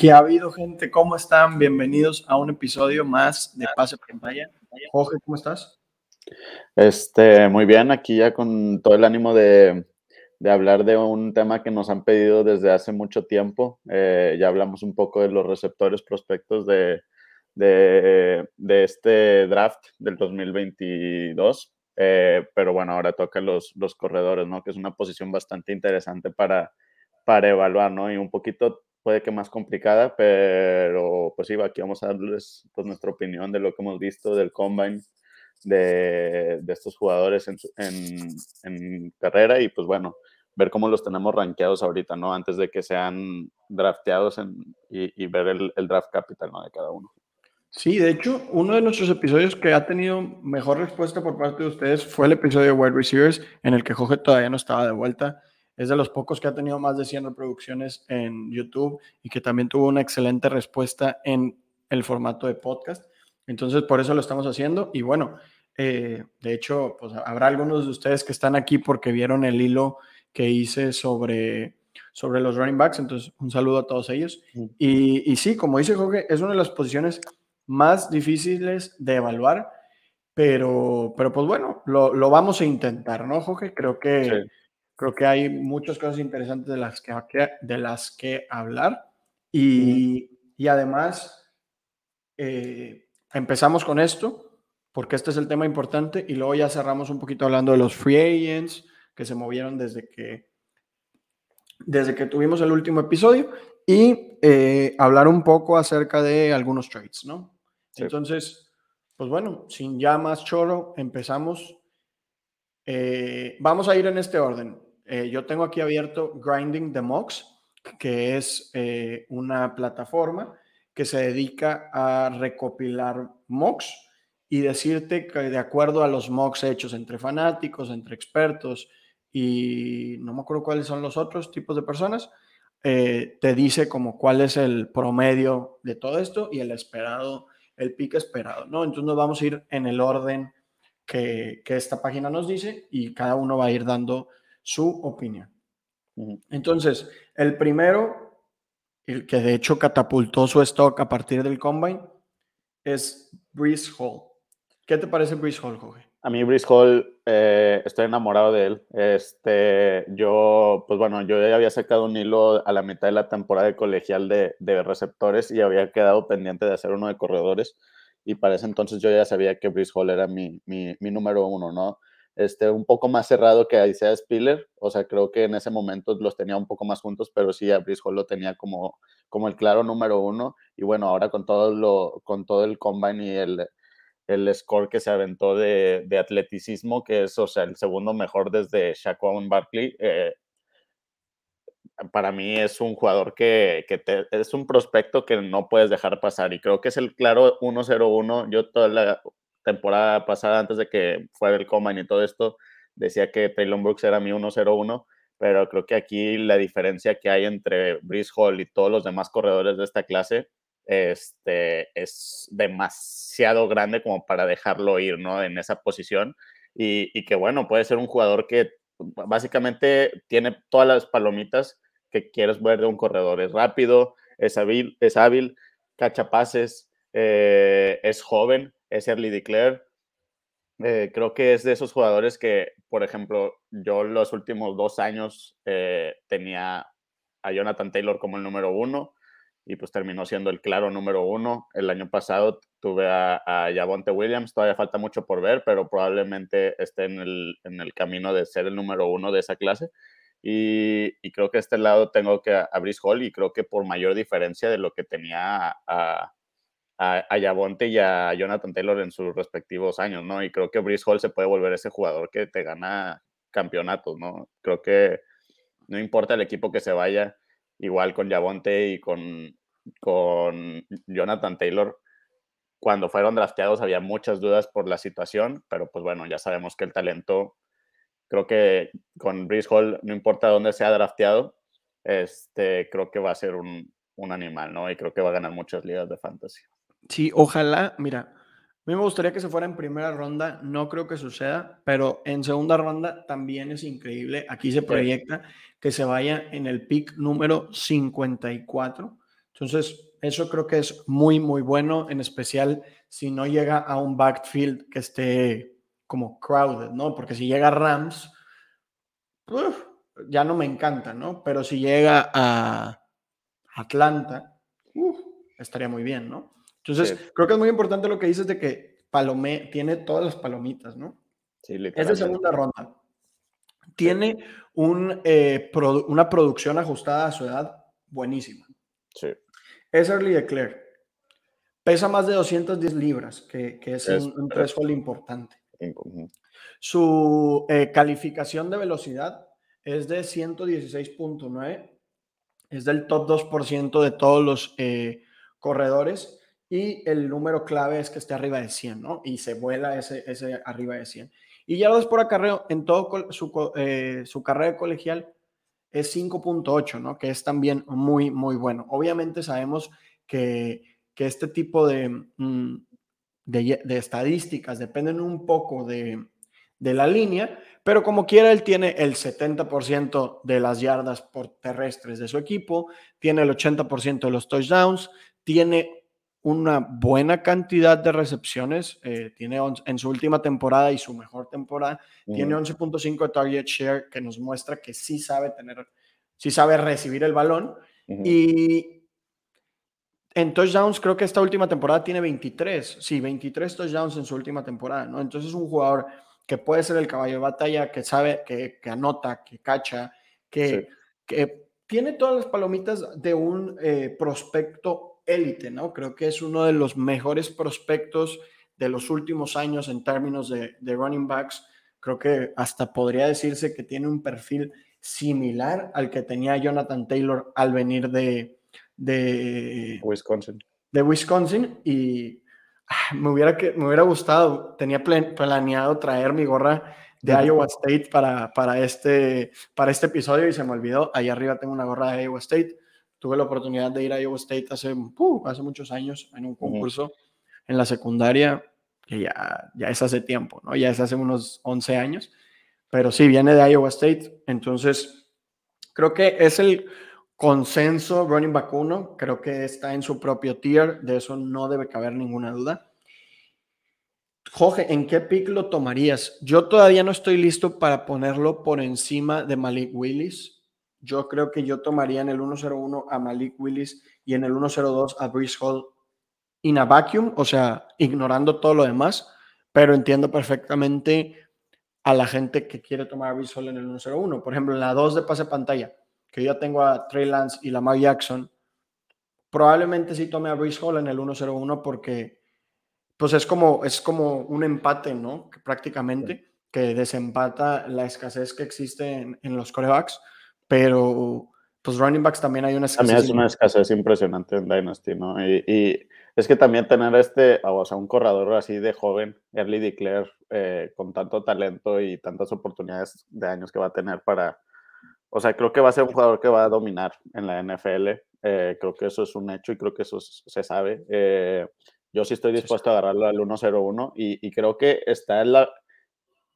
¿Qué ha habido, gente? ¿Cómo están? Bienvenidos a un episodio más de Pase Pantalla. Jorge, ¿cómo estás? Este, muy bien, aquí ya con todo el ánimo de, hablar de un tema que nos han pedido desde hace mucho tiempo. Eh, ya hablamos un poco de los receptores prospectos de, de, este draft del 2022. Eh, pero bueno, ahora toca los, los corredores, ¿no? Que es una posición bastante interesante para, para evaluar, ¿no? Y un poquito puede que más complicada, pero pues sí, aquí vamos a darles pues, nuestra opinión de lo que hemos visto del combine de, de estos jugadores en, en, en, carrera y pues bueno, ver cómo los tenemos rankeados ahorita, ¿no? Antes de que sean drafteados y, y, ver el, el, draft capital, ¿no? De cada uno. Sí, de hecho, uno de nuestros episodios que ha tenido mejor respuesta por parte de ustedes fue el episodio de Wide Receivers, en el que Jorge todavía no estaba de vuelta. Es de los pocos que ha tenido más de 100 reproducciones en YouTube y que también tuvo una excelente respuesta en el formato de podcast. Entonces, por eso lo estamos haciendo. Y bueno, eh, de hecho, pues habrá algunos de ustedes que están aquí porque vieron el hilo que hice sobre, sobre los running backs. Entonces, un saludo a todos ellos. Y, y sí, como dice Jorge, es una de las posiciones más difíciles de evaluar, pero, pero pues bueno, lo, lo vamos a intentar, ¿no, Jorge? Creo que... Creo que hay muchas cosas interesantes de las que, de las que hablar. Y, y además, eh, empezamos con esto, porque este es el tema importante, y luego ya cerramos un poquito hablando de los free agents que se movieron desde que, desde que tuvimos el último episodio, y eh, hablar un poco acerca de algunos trades, ¿no? Entonces, pues bueno, sin ya más choro, empezamos. Eh, vamos a ir en este orden. Eh, yo tengo aquí abierto Grinding the Mocks, que es eh, una plataforma que se dedica a recopilar mocks y decirte que de acuerdo a los mocks hechos entre fanáticos, entre expertos y no me acuerdo cuáles son los otros tipos de personas, eh, te dice como cuál es el promedio de todo esto y el esperado, el pico esperado, ¿no? Entonces nos vamos a ir en el orden que, que esta página nos dice y cada uno va a ir dando su opinión. Entonces, el primero, el que de hecho catapultó su stock a partir del combine, es Breeze Hall. ¿Qué te parece Breeze Hall, Jorge? A mí Breeze Hall, eh, estoy enamorado de él. Este, yo, pues bueno, yo ya había sacado un hilo a la mitad de la temporada de colegial de, de receptores y había quedado pendiente de hacer uno de corredores. Y para ese entonces yo ya sabía que Breeze Hall era mi, mi, mi número uno, ¿no? Este, un poco más cerrado que Isaiah Spiller. O sea, creo que en ese momento los tenía un poco más juntos, pero sí a Brice lo tenía como, como el claro número uno. Y bueno, ahora con todo, lo, con todo el combine y el, el score que se aventó de, de, atleticismo, que es, o sea, el segundo mejor desde Shaquan Barkley, eh, para mí es un jugador que, que es un prospecto que no puedes dejar pasar y creo que es el claro 1-0-1. Yo toda la, temporada pasada, antes de que fuera el Combine y todo esto, decía que Traylon Brooks era mi 1-0-1, pero creo que aquí la diferencia que hay entre Brice Hall y todos los demás corredores de esta clase este, es demasiado grande como para dejarlo ir ¿no? en esa posición. Y, y que bueno, puede ser un jugador que básicamente tiene todas las palomitas que quieres ver de un corredor. Es rápido, es hábil, es hábil cacha pases, eh, es joven, es Early Declare. Eh, creo que es de esos jugadores que, por ejemplo, yo los últimos dos años eh, tenía a Jonathan Taylor como el número uno y pues terminó siendo el claro número uno. El año pasado tuve a, a Javonte Williams, todavía falta mucho por ver, pero probablemente esté en el, en el camino de ser el número uno de esa clase. Y, creo que este lado tengo que a, a Brice Hall y creo que por mayor diferencia de lo que tenía a, a Yabonte y a Jonathan Taylor en sus respectivos años, ¿no? Y creo que Brice Hall se puede volver ese jugador que te gana campeonatos, ¿no? Creo que no importa el equipo que se vaya, igual con Yabonte y con, con Jonathan Taylor, cuando fueron drafteados había muchas dudas por la situación, pero pues bueno, ya sabemos que el talento, creo que con Brice Hall, no importa dónde sea drafteado, este, creo que va a ser un, un animal, ¿no? Y creo que va a ganar muchas ligas de fantasy. Sí, ojalá, mira, a mí me gustaría que se fuera en primera ronda, no creo que suceda, pero en segunda ronda también es increíble. Aquí se proyecta que se vaya en el pick número 54. Entonces eso creo que es muy, muy bueno, en especial si no llega a un backfield que esté como crowded, ¿no? Porque si llega Rams, ya no me encanta, ¿no? Pero si llega a Atlanta, estaría muy bien, ¿no? Entonces, creo que es muy importante lo que dices de que Palomé tiene todas las palomitas, ¿no? Sí, Es de segunda ronda. Tiene un, eh, una producción ajustada a su edad buenísima. Sí. Es Early Declare. Pesa más de 210 libras, que, es, un, un threshold importante. Su eh, calificación de velocidad es de 116.9. Es del top 2% de todos los eh, corredores. Y el número clave es que esté arriba de 100, ¿no? Y se vuela ese, ese arriba de 100. Y ya lo por acarreo, en todo su, eh, su carrera colegial es 5.8, ¿no? Que es también muy, muy bueno. Obviamente sabemos que, que este tipo de, mm, de, de, estadísticas dependen un poco de, de la línea, pero como quiera, él tiene el 70% de las yardas por terrestres de su equipo, tiene el 80% de los touchdowns, tiene una buena cantidad de recepciones, eh, tiene en su última temporada y su mejor temporada, tiene 11.5 de target share que nos muestra que sí sabe tener, sí sabe recibir el balón. Y en touchdowns creo que esta última temporada tiene 23, sí, 23 touchdowns en su última temporada, ¿no? Entonces es un jugador que puede ser el caballo de batalla, que sabe, que, anota, que cacha, que, que, tiene todas las palomitas de un eh, prospecto élite, ¿no? Creo que es uno de los mejores prospectos de los últimos años en términos de, running backs. Creo que hasta podría decirse que tiene un perfil similar al que tenía Jonathan Taylor al venir de, de Wisconsin. De Wisconsin y me hubiera, que, me hubiera gustado, tenía planeado traer mi gorra de Iowa State para, para, este, para este episodio y se me olvidó. Ahí arriba tengo una gorra de Iowa State. Tuve la oportunidad de ir a Iowa State hace, uh, hace muchos años en un concurso en la secundaria, que ya, ya es hace tiempo, ¿no? Ya es hace unos 11 años. Pero sí, viene de Iowa State. Entonces, creo que es el consenso running back 1, creo que está en su propio tier, de eso no debe caber ninguna duda. Jorge, ¿en qué pick lo tomarías? Yo todavía no estoy listo para ponerlo por encima de Malik Willis. Yo creo que yo tomaría en el 101 a Malik Willis y en el 102 a Brice Hall in a vacuum, o sea, ignorando todo lo demás, pero entiendo perfectamente a la gente que quiere tomar a Brice Hall en el 101. Por ejemplo, en la 2 de pase pantalla, que yo tengo a Trey Lance y Lamar Jackson, probablemente sí tome a Brees Hall en el 1-0-1 porque pues es como, es como un empate, ¿no? prácticamente, que desempata la escasez que existe en, los corebacks, pero pues running backs también hay una escasez. También es una escasez impresionante en Dynasty, ¿no? Y, es que también tener este, o sea, un corredor así de joven, early declare, eh, con tanto talento y tantas oportunidades de años que va a tener para, o sea, creo que va a ser un jugador que va a dominar en la NFL. Eh, creo que eso es un hecho y creo que eso se sabe. Eh, yo sí estoy dispuesto a agarrarlo al 1-0-1 y, y, creo que está en la...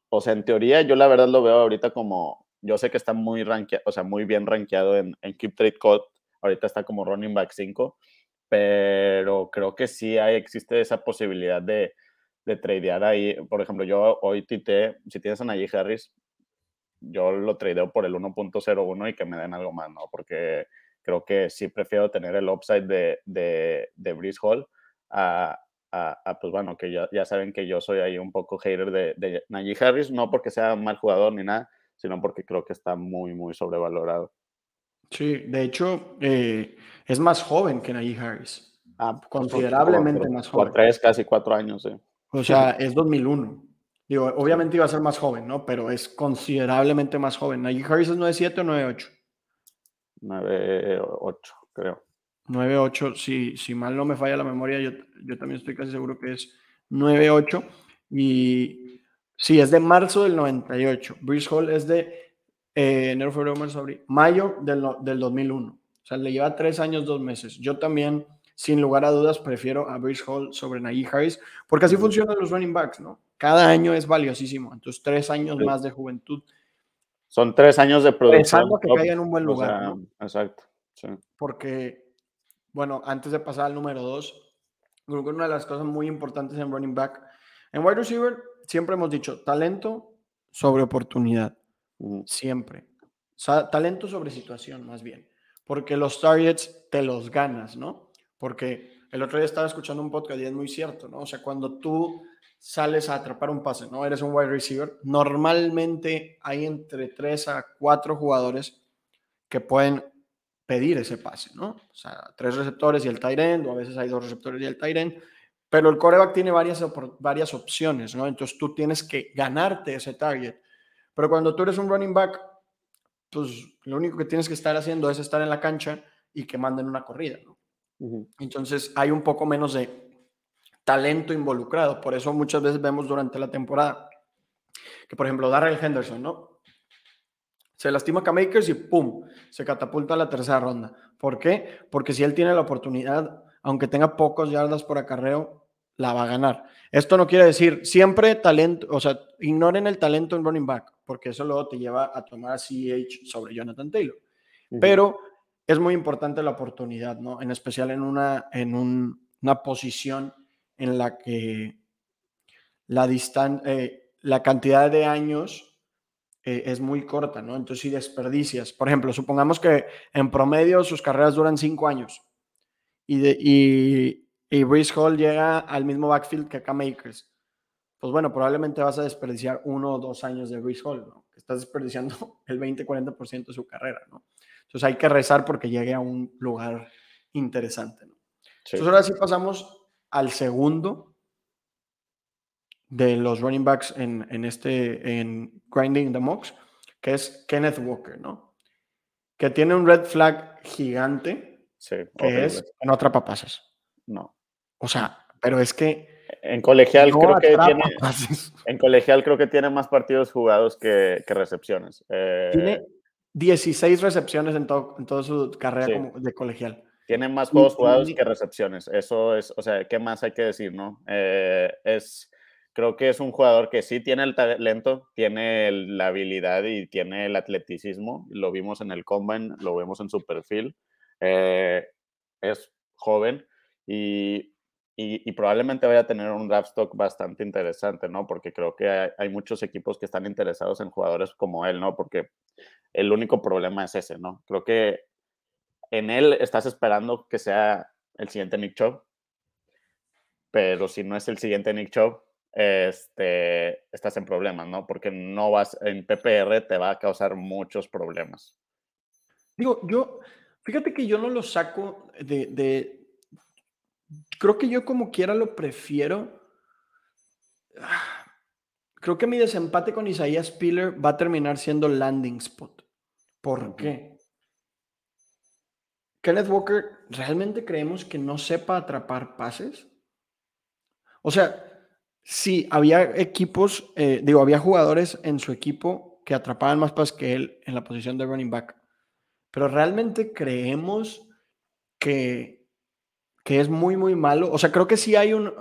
O sea, en teoría yo la verdad lo veo ahorita como... Yo sé que está muy rankeado, o sea, muy bien rankeado en, en Keep Trade Code. Ahorita está como running back 5. Pero creo que sí hay, existe esa posibilidad de, de tradear ahí. Por ejemplo, yo hoy tité, si tienes a Najee Harris, yo lo tradeo por el 1.01 y que me den algo más, ¿no? Porque creo que sí prefiero tener el upside de, de, de Breeze Hall a, a, pues bueno, que ya, ya, saben que yo soy ahí un poco hater de, de Najee Harris, no porque sea mal jugador ni nada, sino porque creo que está muy, muy sobrevalorado. Sí, de hecho, eh, es más joven que Najee Harris. Ah, considerablemente más joven. Tres, casi cuatro años, sí. O sea, es 2001. Digo, obviamente iba a ser más joven, ¿no? Pero es considerablemente más joven. Najee Harris es 9'7 o 9'8. 9'8, creo. 9'8, si, si mal no me falla la memoria, yo, yo también estoy casi seguro que es 9'8. Y sí, es de marzo del 98. Bruce Hall es de eh, enero, febrero, marzo, abril, mayo del, del 2001. O sea, le lleva tres años, dos meses. Yo también, sin lugar a dudas, prefiero a Bruce Hall sobre Najee Harris, porque así funcionan los running backs, ¿no? cada año es valiosísimo. Entonces, tres años más de juventud. Son tres años de producción. Pensando que caiga en un buen lugar. Exacto. Porque bueno, antes de pasar al número dos, creo que una de las cosas muy importantes en running back, en wide receiver, siempre hemos dicho talento sobre oportunidad. Siempre. O sea, talento sobre situación, más bien. Porque los targets te los ganas, ¿no? Porque el otro día estaba escuchando un podcast y es muy cierto, ¿no? O sea, cuando tú sales a atrapar un pase, ¿no? Eres un wide receiver, normalmente hay entre 3 a 4 jugadores que pueden pedir ese pase, ¿no? O sea, tres receptores y el tight end, o a veces hay dos receptores y el tight end, pero el coreback tiene varias, varias opciones, ¿no? Entonces tú tienes que ganarte ese target. Pero cuando tú eres un running back, pues lo único que tienes que estar haciendo es estar en la cancha y que manden una corrida, ¿no? Entonces hay un poco menos de talento involucrado. Por eso muchas veces vemos durante la temporada que, por ejemplo, Darrell Henderson, ¿no? Se lastima a Makers y ¡pum! Se catapulta a la tercera ronda. ¿Por qué? Porque si él tiene la oportunidad, aunque tenga pocos yardas por acarreo, la va a ganar. Esto no quiere decir siempre talento, o sea, ignoren el talento en running back, porque eso luego te lleva a tomar a CH sobre Jonathan Taylor. Pero es muy importante la oportunidad, ¿no? En especial en una, en una posición en la que la, eh, la cantidad de años eh, es muy corta, ¿no? Entonces, si desperdicias, por ejemplo, supongamos que en promedio sus carreras duran cinco años y, de, y, y Hall llega al mismo backfield que acá Makers, pues bueno, probablemente vas a desperdiciar uno o dos años de Brees Hall, ¿no? Estás desperdiciando el 20-40% de su carrera, ¿no? Entonces hay que rezar porque llegue a un lugar interesante, ¿no? Entonces ahora sí pasamos al segundo de los running backs en, en este, en Grinding the Mocks, que es Kenneth Walker, ¿no? Que tiene un red flag gigante, sí, que es que no atrapa pases. No. O sea, pero es que... En colegial creo que tiene... En colegial creo que tiene más partidos jugados que, que recepciones. Eh, tiene 16 recepciones en, todo, en toda su carrera de colegial. Tiene más juegos jugados que recepciones. Eso es, o sea, ¿qué más hay que decir, no? Eh, es, creo que es un jugador que sí tiene el talento, tiene la habilidad y tiene el atleticismo. Lo vimos en el combine, lo vemos en su perfil. Eh, es joven y, y, probablemente vaya a tener un draft stock bastante interesante, ¿no? Porque creo que hay, muchos equipos que están interesados en jugadores como él, ¿no? Porque el único problema es ese, ¿no? Creo que en él estás esperando que sea el siguiente Nick Chubb, pero si no es el siguiente Nick Chubb, este, estás en problemas, ¿no? Porque no vas, en PPR te va a causar muchos problemas. Digo, yo, fíjate que yo no lo saco de creo que yo como quiera lo prefiero. Creo que mi desempate con Isaías Spiller va a terminar siendo landing spot. ¿Por qué? Kenneth Walker, ¿realmente creemos que no sepa atrapar pases? O sea, sí, había equipos, eh, digo, había jugadores en su equipo que atrapaban más pases que él en la posición de running back. Pero ¿realmente creemos que, que es muy, muy malo? O sea, creo que sí hay un...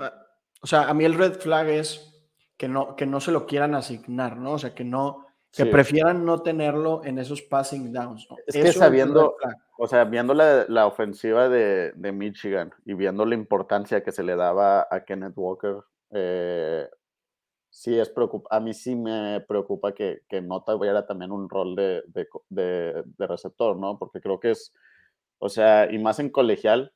O sea, a mí el red flag es que no, que no se lo quieran asignar, ¿no? O sea, que no, que prefieran no tenerlo en esos passing downs. Es que sabiendo, o sea, viendo la, la ofensiva de, de, Michigan y viendo la importancia que se le daba a Kenneth Walker, eh, sí es preocupa, a mí sí me preocupa que, que no tuviera también un rol de, de, de, receptor, ¿no? Porque creo que es, o sea, y más en colegial,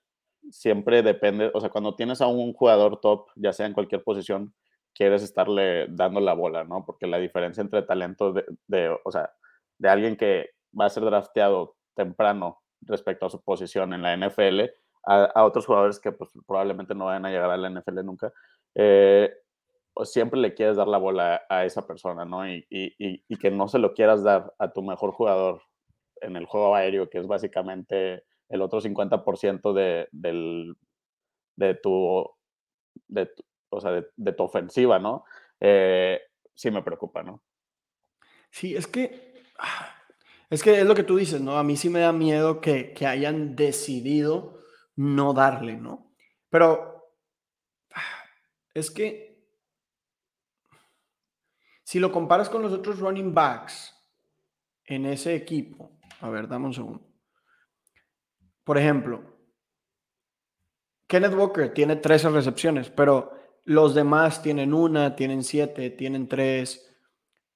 siempre depende, o sea, cuando tienes a un jugador top, ya sea en cualquier posición, quieres estarle dando la bola, ¿no? Porque la diferencia entre talento de, o sea, de alguien que va a ser drafteado temprano respecto a su posición en la NFL, a, otros jugadores que pues, probablemente no vayan a llegar a la NFL nunca, eh, siempre le quieres dar la bola a, esa persona, ¿no? Y, y, que no se lo quieras dar a tu mejor jugador en el juego aéreo, que es básicamente el otro 50% de, de, tu, de, o sea, de, tu ofensiva, ¿no? Eh, sí me preocupa, ¿no? Sí, es que, ah, es que es lo que tú dices, ¿no? A mí sí me da miedo que, que hayan decidido no darle, ¿no? Pero ah, es que si lo comparas con los otros running backs en ese equipo, a ver, dame un segundo. Por ejemplo, Kenneth Walker tiene 13 recepciones, pero los demás tienen una, tienen siete, tienen tres,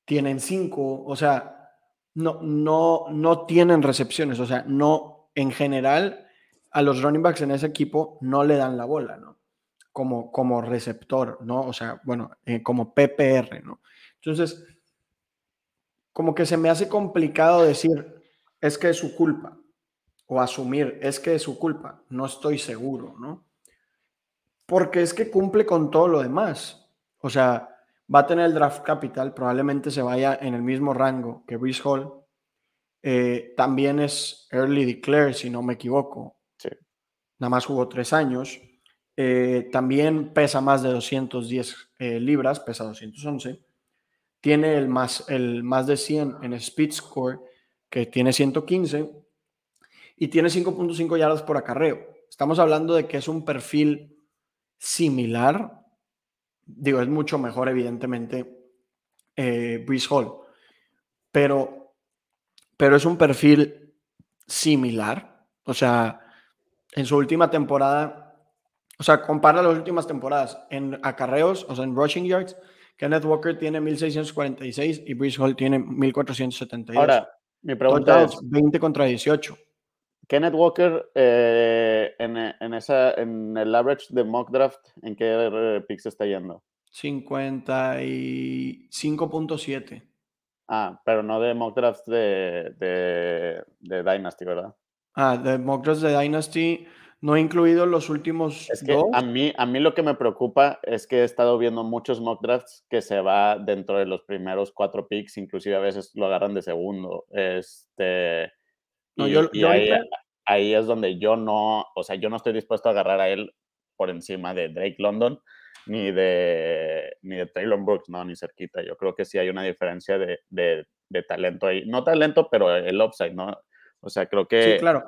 tienen cinco, o sea, no, no, no tienen recepciones, o sea, no, en general, a los running backs en ese equipo no le dan la bola, ¿no? Como, como receptor, ¿no? O sea, bueno, eh, como PPR, ¿no? Entonces, como que se me hace complicado decir, es que es su culpa, o asumir, es que es su culpa, no estoy seguro, ¿no? Porque es que cumple con todo lo demás. O sea, va a tener el draft capital, probablemente se vaya en el mismo rango que Brees Hall. Eh, también es early declare, si no me equivoco. Sí. Nada más jugó tres años. Eh, también pesa más de 210 eh, libras, pesa 211. Tiene el más, el más de 100 en speed score, que tiene 115. Y tiene 5.5 yardas por acarreo. Estamos hablando de que es un perfil similar, digo, es mucho mejor evidentemente eh, Hall, pero, pero es un perfil similar, o sea, en su última temporada, o sea, compara las últimas temporadas en acarreos, o sea, en rushing yards, Kenneth Walker tiene 1646 y Brees Hall tiene 1478. Ahora, mi pregunta es 20 contra 18. Kenneth Walker, eh, en, en, esa, en el average de mock draft, ¿en qué picks está yendo? 55.7. Ah, pero no de mock drafts de, de, de, Dynasty, ¿verdad? Ah, de mock drafts de Dynasty, no he incluido los últimos es que A mí, a mí lo que me preocupa es que he estado viendo muchos mock drafts que se va dentro de los primeros cuatro picks, inclusive a veces lo agarran de segundo. Este y, ahí, es donde yo no, o sea, yo no estoy dispuesto a agarrar a él por encima de Drake London ni de, ni de Taylor Brooks, no, ni cerquita. Yo creo que sí hay una diferencia de, de, talento ahí. No talento, pero el upside, ¿no? O sea, creo que... Sí, claro.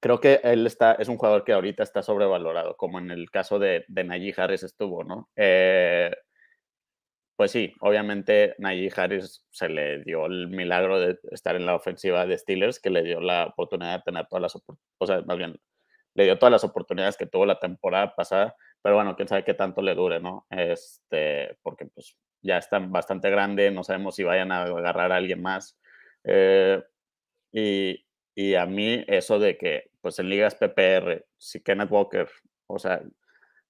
Creo que él está, es un jugador que ahorita está sobrevalorado, como en el caso de, de Najee Harris estuvo, ¿no? Eh, pues sí, obviamente Najee Harris se le dio el milagro de estar en la ofensiva de Steelers, que le dio la oportunidad de tener todas las oportunidades, o sea, más bien, le dio todas las oportunidades que tuvo la temporada pasada, pero bueno, quién sabe qué tanto le dure, ¿no? Este, porque pues ya está bastante grande, no sabemos si vayan a agarrar a alguien más. Eh, y, y, a mí eso de que, pues en ligas PPR, si Kenneth Walker, o sea,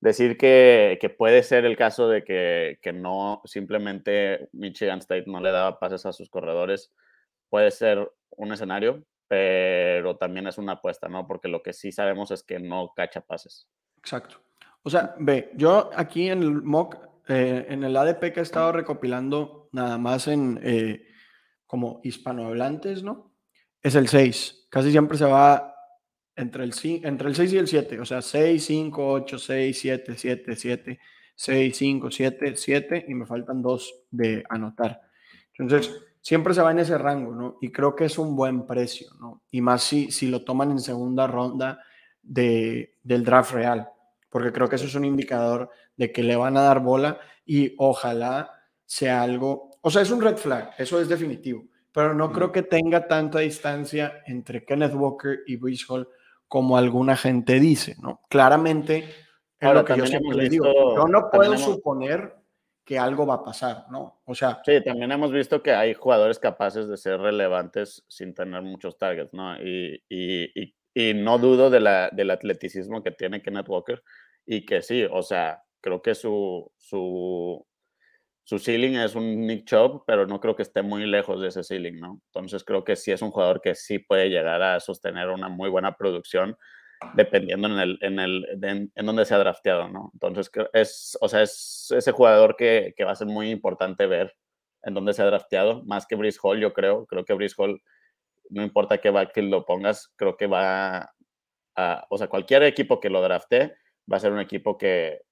decir que, que, puede ser el caso de que, que, no simplemente Michigan State no le daba pases a sus corredores, puede ser un escenario, pero también es una apuesta, ¿no? Porque lo que sí sabemos es que no cacha pases. Exacto. O sea, ve, yo aquí en el mock, eh, en el ADP que he estado recopilando nada más en eh, como hispanohablantes, ¿no? Es el 6. Casi siempre se va entre el, entre el 6 y el 7, o sea, 6, 5, 8, 6, 7, 7, 7, 6, 5, 7, 7 y me faltan dos de anotar. Entonces, siempre se va en ese rango, ¿no? Y creo que es un buen precio, ¿no? Y más si, si lo toman en segunda ronda de, del draft real, porque creo que eso es un indicador de que le van a dar bola y ojalá sea algo, o sea, es un red flag, eso es definitivo, pero no creo que tenga tanta distancia entre Kenneth Walker y Brees Hall como alguna gente dice, ¿no? Claramente es lo que yo siempre le digo. Yo no puedo suponer que algo va a pasar, ¿no? O sea. Sí, también hemos visto que hay jugadores capaces de ser relevantes sin tener muchos targets, ¿no? Y, y, y, no dudo de la, del atleticismo que tiene Kenneth Walker y que sí, o sea, creo que su, su, su ceiling es un Nick Chubb, pero no creo que esté muy lejos de ese ceiling, ¿no? Entonces creo que sí es un jugador que sí puede llegar a sostener una muy buena producción dependiendo en el en el en, donde se ha drafteado, ¿no? Entonces es o sea, es ese jugador que, que va a ser muy importante ver en dónde se ha drafteado, más que Brice Hall, yo creo, creo que Brice Hall no importa qué backfield lo pongas, creo que va a, o sea, cualquier equipo que lo drafte va a ser un equipo que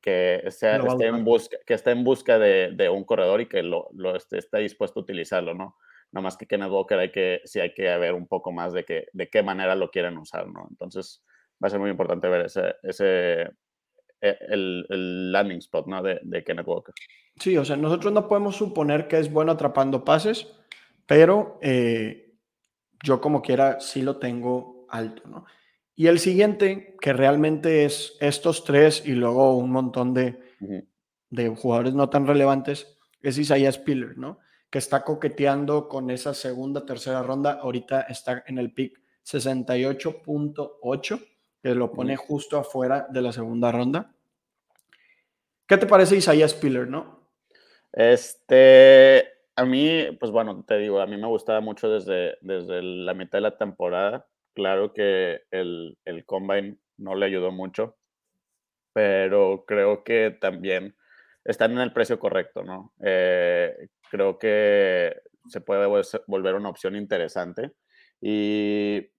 que, sea, esté, en busca, que esté en busca de, de un corredor y que lo, lo esté, está dispuesto a utilizarlo, ¿no? No más que Kenneth Walker hay que, sí hay que ver un poco más de, que, de qué manera lo quieren usar, ¿no? Entonces va a ser muy importante ver ese, ese e, el, el landing spot, ¿no? De, de Kenneth Walker. Sí, o sea, nosotros no podemos suponer que es bueno atrapando pases, pero eh, yo como quiera sí lo tengo alto, ¿no? Y el siguiente, que realmente es estos tres y luego un montón de, de jugadores no tan relevantes, es Isaiah Spiller, ¿no? Que está coqueteando con esa segunda, tercera ronda. Ahorita está en el pick 68.8, que lo pone justo afuera de la segunda ronda. ¿Qué te parece Isaiah Spiller, no? Este, a mí, pues bueno, te digo, a mí me gustaba mucho desde, desde la mitad de la temporada. Claro que el, el combine no le ayudó mucho, pero creo que también están en el precio correcto, ¿no? Eh, creo que se puede volver una opción interesante y,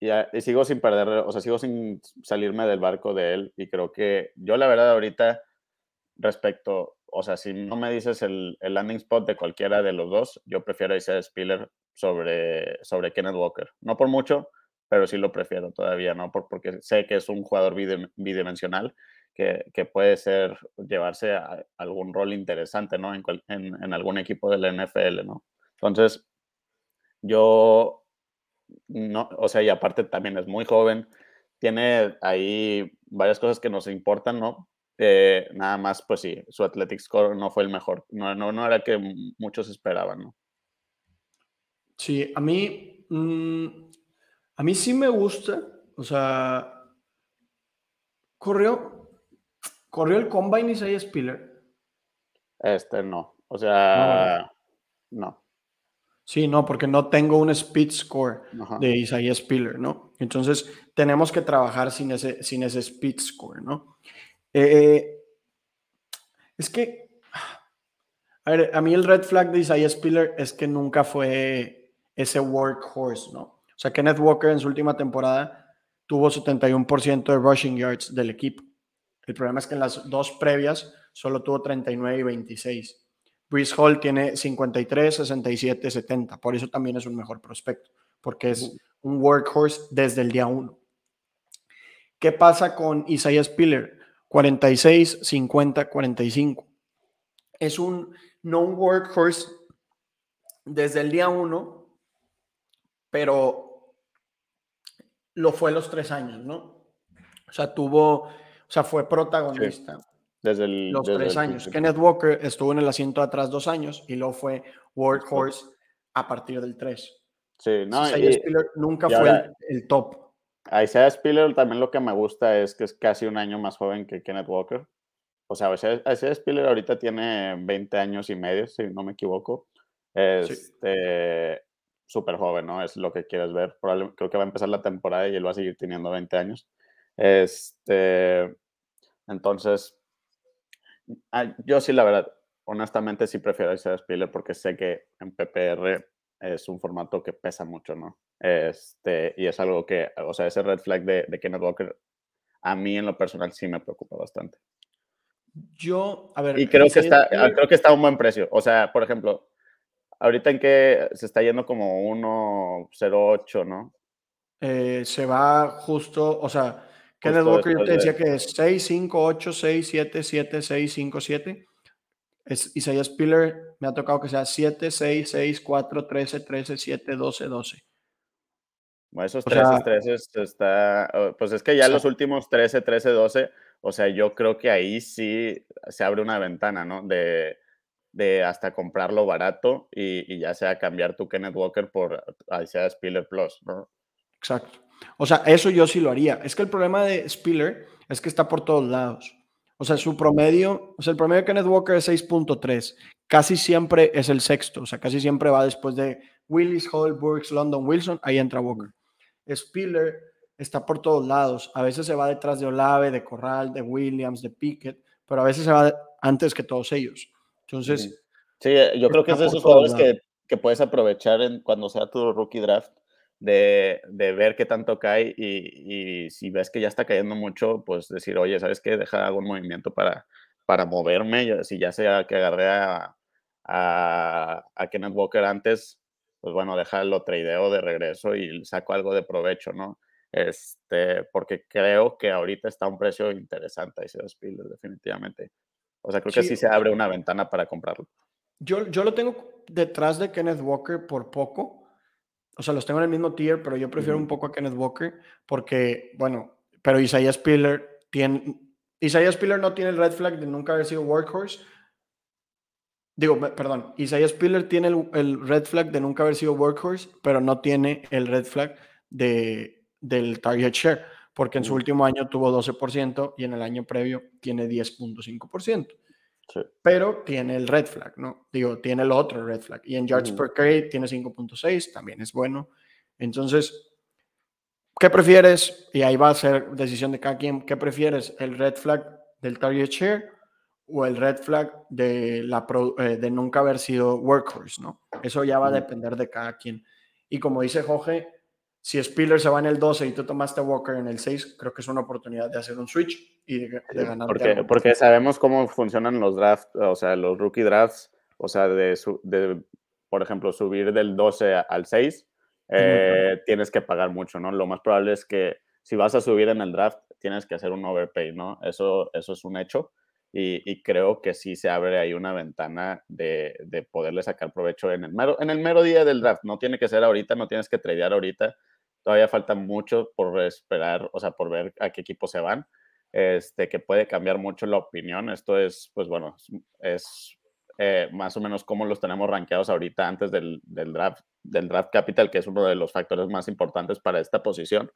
y, sigo sin perder, o sea, sigo sin salirme del barco de él y creo que yo la verdad ahorita respecto, o sea, si no me dices el, landing spot de cualquiera de los dos, yo prefiero a Spiller sobre, sobre Kenneth Walker. No por mucho, pero sí lo prefiero todavía, ¿no? Por, porque sé que es un jugador bidimensional que, puede ser llevarse a algún rol interesante, ¿no? En, en, algún equipo de la NFL, ¿no? Entonces, yo, no, o sea, y aparte también es muy joven, tiene ahí varias cosas que nos importan, ¿no? Eh, nada más, pues sí, su athletic score no fue el mejor, no, no, no era que muchos esperaban, ¿no? Sí, a mí, mm, a mí sí me gusta, o sea, corrió, ¿Corrió el combine Isaiah Spiller? Este no. O sea, no. Sí, no, porque no tengo un speed score de Isaiah Spiller, ¿no? Entonces tenemos que trabajar sin ese, sin ese speed score, ¿no? Eh, es que, a ver, a mí el red flag de Isaiah Spiller es que nunca fue ese workhorse, ¿no? O sea, Kenneth Walker en su última temporada tuvo 71% de rushing yards del equipo. El problema es que en las dos previas solo tuvo 39 y 26. Brees Hall tiene 53, 67, 70. Por eso también es un mejor prospecto, porque es un workhorse desde el día 1. ¿Qué pasa con Isaiah Spiller? 46, 50, 45. Es un no un workhorse desde el día 1, pero lo fue los tres años, ¿no? O sea, tuvo o sea, fue protagonista desde los tres años. Kenneth Walker estuvo en el asiento de atrás dos años y luego fue workhorse a partir del tres. Sí, no, Isaiah Spiller nunca fue el, top. A Isaiah Spiller también lo que me gusta es que es casi un año más joven que Kenneth Walker. O sea, Isaiah Spiller ahorita tiene 20 años y medio, si no me equivoco. Este, súper joven, ¿no? Es lo que quieres ver. Creo que va a empezar la temporada y él va a seguir teniendo 20 años. Este, entonces, yo sí, la verdad, honestamente sí prefiero ese Spiller porque sé que en PPR es un formato que pesa mucho, ¿no? Este, y es algo que, o sea, ese red flag de, de Kenneth Walker, a mí en lo personal sí me preocupa bastante. Yo, a ver. Y creo que, está, creo que está a un buen precio. O sea, por ejemplo, ahorita en que se está yendo como 1.08, ¿no? Eh, se va justo, o sea, Kenneth Walker yo te decía que es 6, 5, 8, 6, 7, 7, 6, 5, 7. Es Isaiah Spiller me ha tocado que sea 7, 6, 6, 4, 13, 13, 7, 12, 12. Bueno, esos 13, 13 está, oh, pues es que ya los últimos 13, 13, 12, o sea, yo creo que ahí sí se abre una ventana, ¿no? De, de hasta comprarlo barato y, y, ya sea cambiar tu Kenneth Walker por Isaiah Spiller Plus, ¿no? Exacto. O sea, eso yo sí lo haría. Es que el problema de Spiller es que está por todos lados. O sea, su promedio, o sea, el promedio de Kenneth Walker es 6.3. Casi siempre es el sexto. O sea, casi siempre va después de Willis, Hall, Burks, London, Wilson. Ahí entra Walker. Spiller está por todos lados. A veces se va detrás de Olave, de Corral, de Williams, de Pickett, pero a veces se va antes que todos ellos. Entonces. Sí, yo creo que es de esos jugadores que, que, puedes aprovechar en, cuando sea tu rookie draft de, ver qué tanto cae y, si ves que ya está cayendo mucho, pues decir, oye, ¿sabes qué? Deja algún movimiento para, para moverme. Si ya sea que agarré a, a, Kenneth Walker antes, pues bueno, déjalo tradeo de regreso y saco algo de provecho, ¿no? Este, porque creo que ahorita está a un precio interesante ese Spiller, definitivamente. O sea, creo que sí se abre una ventana para comprarlo. Yo, yo lo tengo detrás de Kenneth Walker por poco, o sea, los tengo en el mismo tier, pero yo prefiero un poco a Kenneth Walker porque, bueno, pero Isaiah Spiller tiene, Isaiah Spiller no tiene el red flag de nunca haber sido workhorse. Digo, perdón, Isaiah Spiller tiene el, red flag de nunca haber sido workhorse, pero no tiene el red flag de, del target share, porque en su último año tuvo 12% y en el año previo tiene 10.5%. Pero tiene el red flag, ¿no? Digo, tiene el otro red flag. Y en yards per carry tiene 5.6, también es bueno. Entonces, ¿qué prefieres? Y ahí va a ser decisión de cada quien. ¿Qué prefieres? ¿El red flag del target share o el red flag de, la eh, de nunca haber sido workhorse, ¿no? Eso ya va a depender de cada quien. Y como dice Jorge, si Spiller se va en el 12 y tú tomaste Walker en el 6, creo que es una oportunidad de hacer un switch y de, ganar. Porque, porque sabemos cómo funcionan los drafts, o sea, los rookie drafts, o sea, de, de por ejemplo, subir del 12 al 6, eh, tienes que pagar mucho, ¿no? Lo más probable es que si vas a subir en el draft, tienes que hacer un overpay, ¿no? Eso, eso es un hecho. Y, creo que sí se abre ahí una ventana de, de, poderle sacar provecho en el, mero, en el mero día del draft. No tiene que ser ahorita, no tienes que tradear ahorita todavía falta mucho por esperar, o sea, por ver a qué equipo se van, este, que puede cambiar mucho la opinión. Esto es, pues bueno, es eh, más o menos cómo los tenemos rankeados ahorita antes del, del, draft, del draft capital, que es uno de los factores más importantes para esta posición.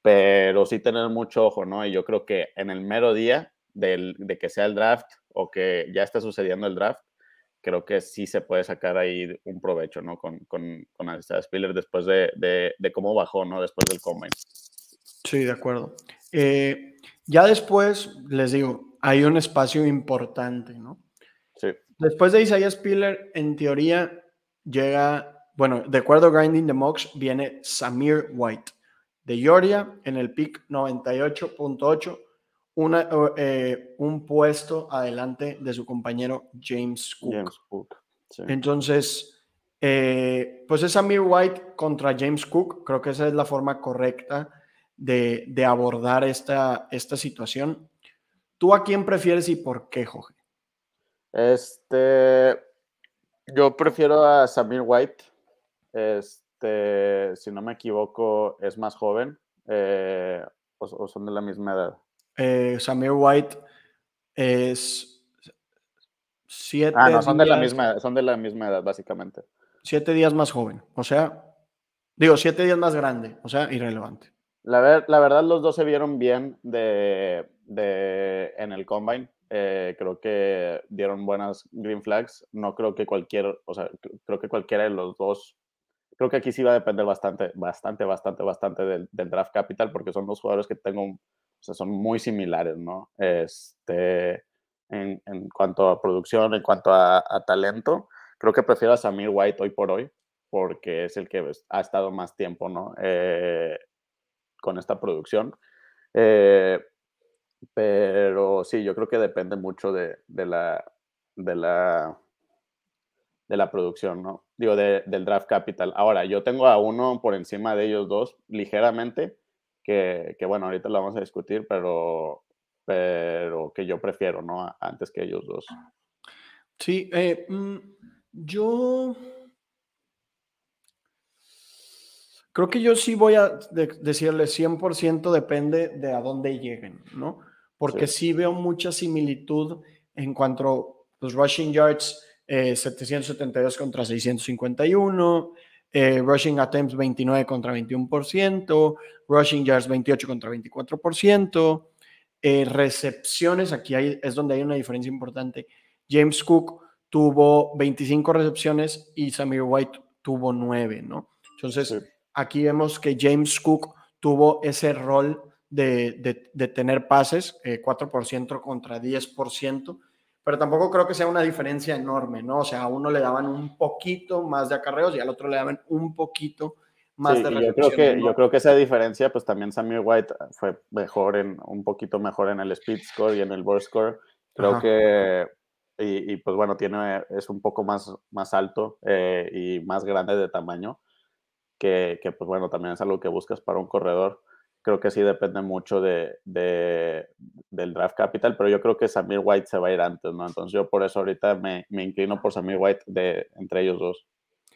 Pero sí tener mucho ojo, ¿no? Y yo creo que en el mero día del, de que sea el draft o que ya está sucediendo el draft, creo que sí se puede sacar ahí un provecho, ¿no? Con, con, con Spiller después de, de, cómo bajó, ¿no? Después del combine. Sí, de acuerdo. Eh, ya después, les digo, hay un espacio importante, ¿no? Sí. Después de Isaiah Spiller, en teoría, llega, bueno, de acuerdo a Grinding the Mox, viene Samir White de Georgia en el pick 98.8 una, eh, un puesto adelante de su compañero James Cook. Entonces, eh, pues es Amir White contra James Cook. Creo que esa es la forma correcta de, de, abordar esta, esta situación. ¿Tú a quién prefieres y por qué, Jorge? Este, yo prefiero a Samir White. Este, si no me equivoco, es más joven eh, o son de la misma edad. Eh, Samir White es siete. Ah, no, son de, la misma, son de la misma edad, básicamente. Siete días más joven, o sea, digo, siete días más grande, o sea, irrelevante. La, la verdad, los dos se vieron bien de, de en el combine. Eh, creo que dieron buenas green flags. No creo que cualquier, o sea, creo que cualquiera de los dos creo que aquí sí va a depender bastante, bastante, bastante, bastante del, del, draft capital, porque son dos jugadores que tengo o sea, son muy similares, ¿no? Este, en, en cuanto a producción, en cuanto a, talento, creo que prefiero a Samir White hoy por hoy, porque es el que ha estado más tiempo, ¿no? Eh, con esta producción. Eh, pero sí, yo creo que depende mucho de, de, la, de, la, de la producción, ¿no? Digo, de, del draft capital. Ahora, yo tengo a uno por encima de ellos dos, ligeramente, que, bueno, ahorita lo vamos a discutir, pero, pero que yo prefiero, ¿no? Antes que ellos dos. Sí, eh, mm, yo creo que yo sí voy a decirle 100% depende de a dónde lleguen, ¿no? Porque sí, veo mucha similitud en cuanto a los rushing yards, 772 eh, contra 651, eh, rushing attempts 29 contra 21%, rushing yards 28 contra 24%, eh, recepciones, aquí hay, es donde hay una diferencia importante. James Cook tuvo 25 recepciones y Samir White tuvo 9, ¿no? Entonces, aquí vemos que James Cook tuvo ese rol de, de, tener pases, 4% eh, contra 10%, pero tampoco creo que sea una diferencia enorme, ¿no? O sea, a uno le daban un poquito más de acarreos y al otro le daban un poquito más de yo creo que Yo creo que esa diferencia, pues también Samir White fue mejor en, un poquito mejor en el speed score y en el board score. Creo que, y, pues bueno, tiene, es un poco más, más alto eh, y más grande de tamaño, que, que pues bueno, también es algo que buscas para un corredor creo que sí depende mucho de, del draft capital, pero yo creo que Samir White se va a ir antes, ¿no? Entonces yo por eso ahorita me, me inclino por Samir White de, entre ellos dos.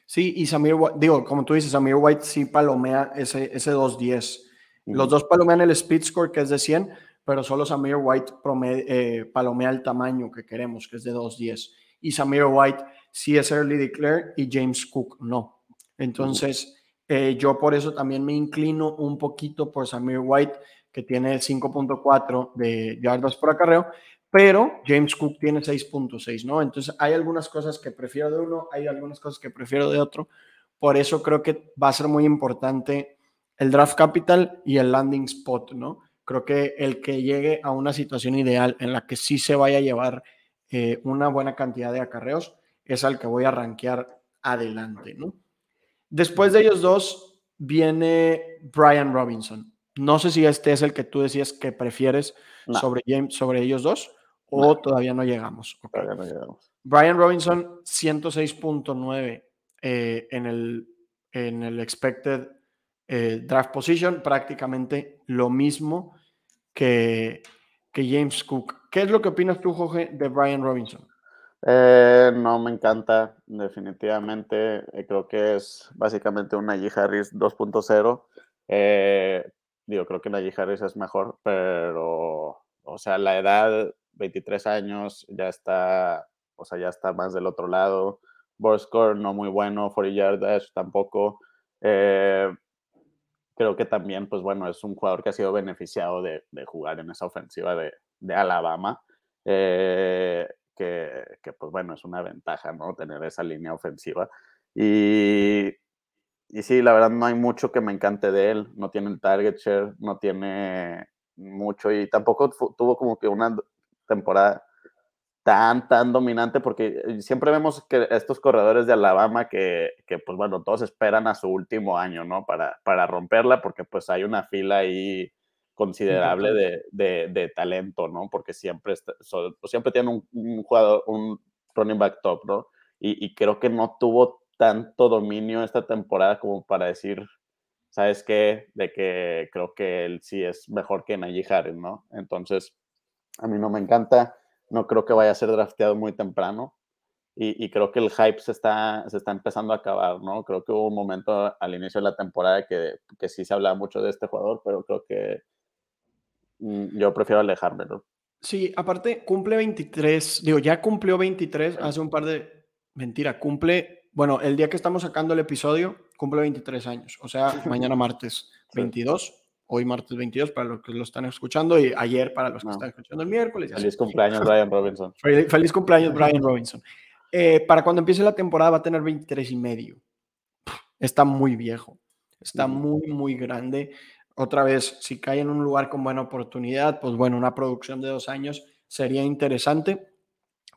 Sí, y Samir White, digo, como tú dices, Samir White sí palomea ese, ese 2-10. Los dos palomean el speed score, que es de 100, pero solo Samir White eh, palomea el tamaño que queremos, que es de 2-10. Y Samir White sí es early declare y James Cook no. Entonces, eh, yo por eso también me inclino un poquito por Samir White, que tiene 5.4 de yardas por acarreo, pero James Cook tiene 6.6, ¿no? Entonces hay algunas cosas que prefiero de uno, hay algunas cosas que prefiero de otro. Por eso creo que va a ser muy importante el draft capital y el landing spot, ¿no? Creo que el que llegue a una situación ideal en la que sí se vaya a llevar eh, una buena cantidad de acarreos es al que voy a rankear adelante, ¿no? Después de ellos dos viene Brian Robinson. No sé si este es el que tú decías que prefieres sobre, sobre ellos dos o todavía no llegamos. Todavía no llegamos. Brian Robinson, 106.9 eh, en, el, en el expected eh, draft position, prácticamente lo mismo que, que James Cook. ¿Qué es lo que opinas tú, Jorge, de Brian Robinson? Eh, no me encanta, definitivamente. creo que es básicamente un Najee Harris 2.0. digo, creo que Najee Harris es mejor, pero, o sea, la edad 23 años, ya está, o sea, ya está más del otro lado. Board score no muy bueno, 40 yard dash tampoco. Eh, creo que también, pues bueno, es un jugador que ha sido beneficiado de, jugar en esa ofensiva de, Alabama. Eh, que, pues bueno, es una ventaja, ¿no? Tener esa línea ofensiva. Y, y sí, la verdad no hay mucho que me encante de él. No tiene el target share, no tiene mucho y tampoco tuvo como que una temporada tan, tan dominante, porque eh, siempre vemos que estos corredores de Alabama que, que, pues bueno, todos esperan a su último año, ¿no? Para, para romperla, porque pues hay una fila ahí considerable de, de, de talento, ¿no? Porque siempre, siempre tienen un, jugador, un running back top, ¿no? Y, y, creo que no tuvo tanto dominio esta temporada como para decir, ¿sabes qué? De que creo que él sí es mejor que Najee Harris, ¿no? Entonces, a mí no me encanta, no creo que vaya a ser drafteado muy temprano y, creo que el hype se está, se está empezando a acabar, ¿no? Creo que hubo un momento al inicio de la temporada que, que sí se hablaba mucho de este jugador, pero creo que yo prefiero alejarme, ¿no? Sí, aparte cumple 23, digo, ya cumplió 23 hace un par de, mentira, cumple, bueno, el día que estamos sacando el episodio, cumple 23 años, o sea, mañana martes 22 hoy martes 22 para los que lo están escuchando y ayer para los que están escuchando el miércoles. Feliz cumpleaños Brian Robinson. Feliz, cumpleaños Brian Robinson. Eh, para cuando empiece la temporada va a tener 23 y medio. Está muy viejo, está muy, muy grande. Otra vez, si cae en un lugar con buena oportunidad, pues bueno, una producción de dos años sería interesante.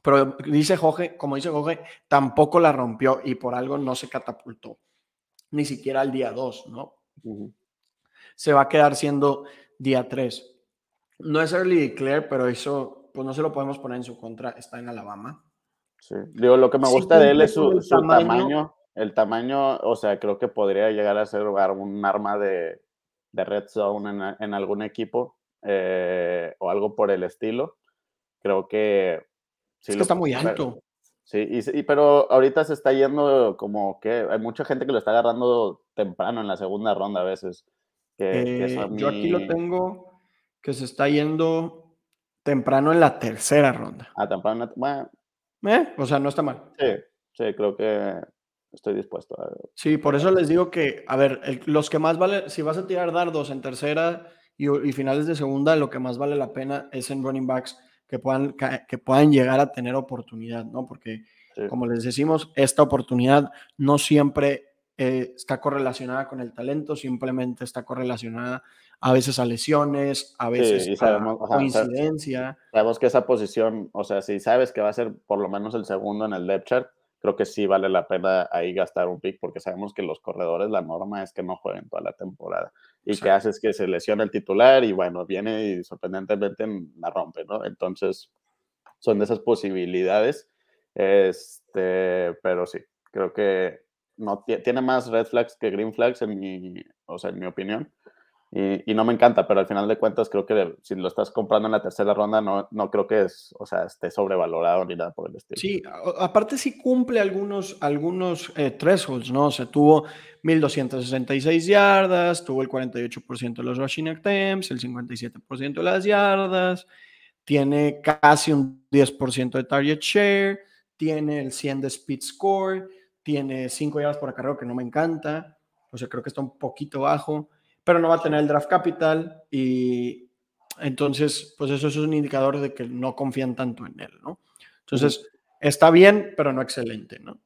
Pero dice Jorge, como dice Jorge, tampoco la rompió y por algo no se catapultó, ni siquiera al día 2, ¿no? se va a quedar siendo día 3. No es early declare, pero eso pues no se lo podemos poner en su contra, está en Alabama. Sí, digo, lo que me gusta de él es su, tamaño, el tamaño, o sea, creo que podría llegar a ser un arma de, red zone en, algún equipo eh, o algo por el estilo. Creo que... Sí es que está muy alto. Sí, y, pero ahorita se está yendo como que hay mucha gente que lo está agarrando temprano en la segunda ronda a veces. Eh, yo aquí lo tengo que se está yendo temprano en la tercera ronda. Ah, temprano. Bueno. ¿Eh? O sea, no está mal. Sí, sí, creo que estoy dispuesto a. Sí, por eso les digo que, a ver, los que más vale, si vas a tirar dardos en tercera y, finales de segunda, lo que más vale la pena es en running backs que puedan, que puedan llegar a tener oportunidad, ¿no? Porque, como les decimos, esta oportunidad no siempre eh, está correlacionada con el talento, simplemente está correlacionada a veces a lesiones, a veces a coincidencia. Sabemos que esa posición, o sea, si sabes que va a ser por lo menos el segundo en el depth chart, creo que sí vale la pena ahí gastar un pick porque sabemos que los corredores la norma es que no jueguen toda la temporada y que haces que se lesione el titular y bueno, viene y sorprendentemente la rompe, ¿no? Entonces, son de esas posibilidades, este, pero sí, creo que no tiene más red flags que green flags en mi, o sea, en mi opinión. Y, no me encanta, pero al final de cuentas creo que si lo estás comprando en la tercera ronda, no, no creo que es, o sea, esté sobrevalorado ni nada por el estilo. Sí, aparte sí cumple algunos, algunos eh, thresholds, ¿no? O sea, tuvo 1.266 yardas, tuvo el 48% de los rushing attempts, el 57% de las yardas, tiene casi un 10% de target share, tiene el 100 de speed score, tiene 5 yardas por acarreo que no me encanta, o sea, creo que está un poquito bajo pero no va a tener el draft capital y entonces, pues eso es un indicador de que no confían tanto en él, ¿no? Entonces, está bien, pero no excelente, ¿no?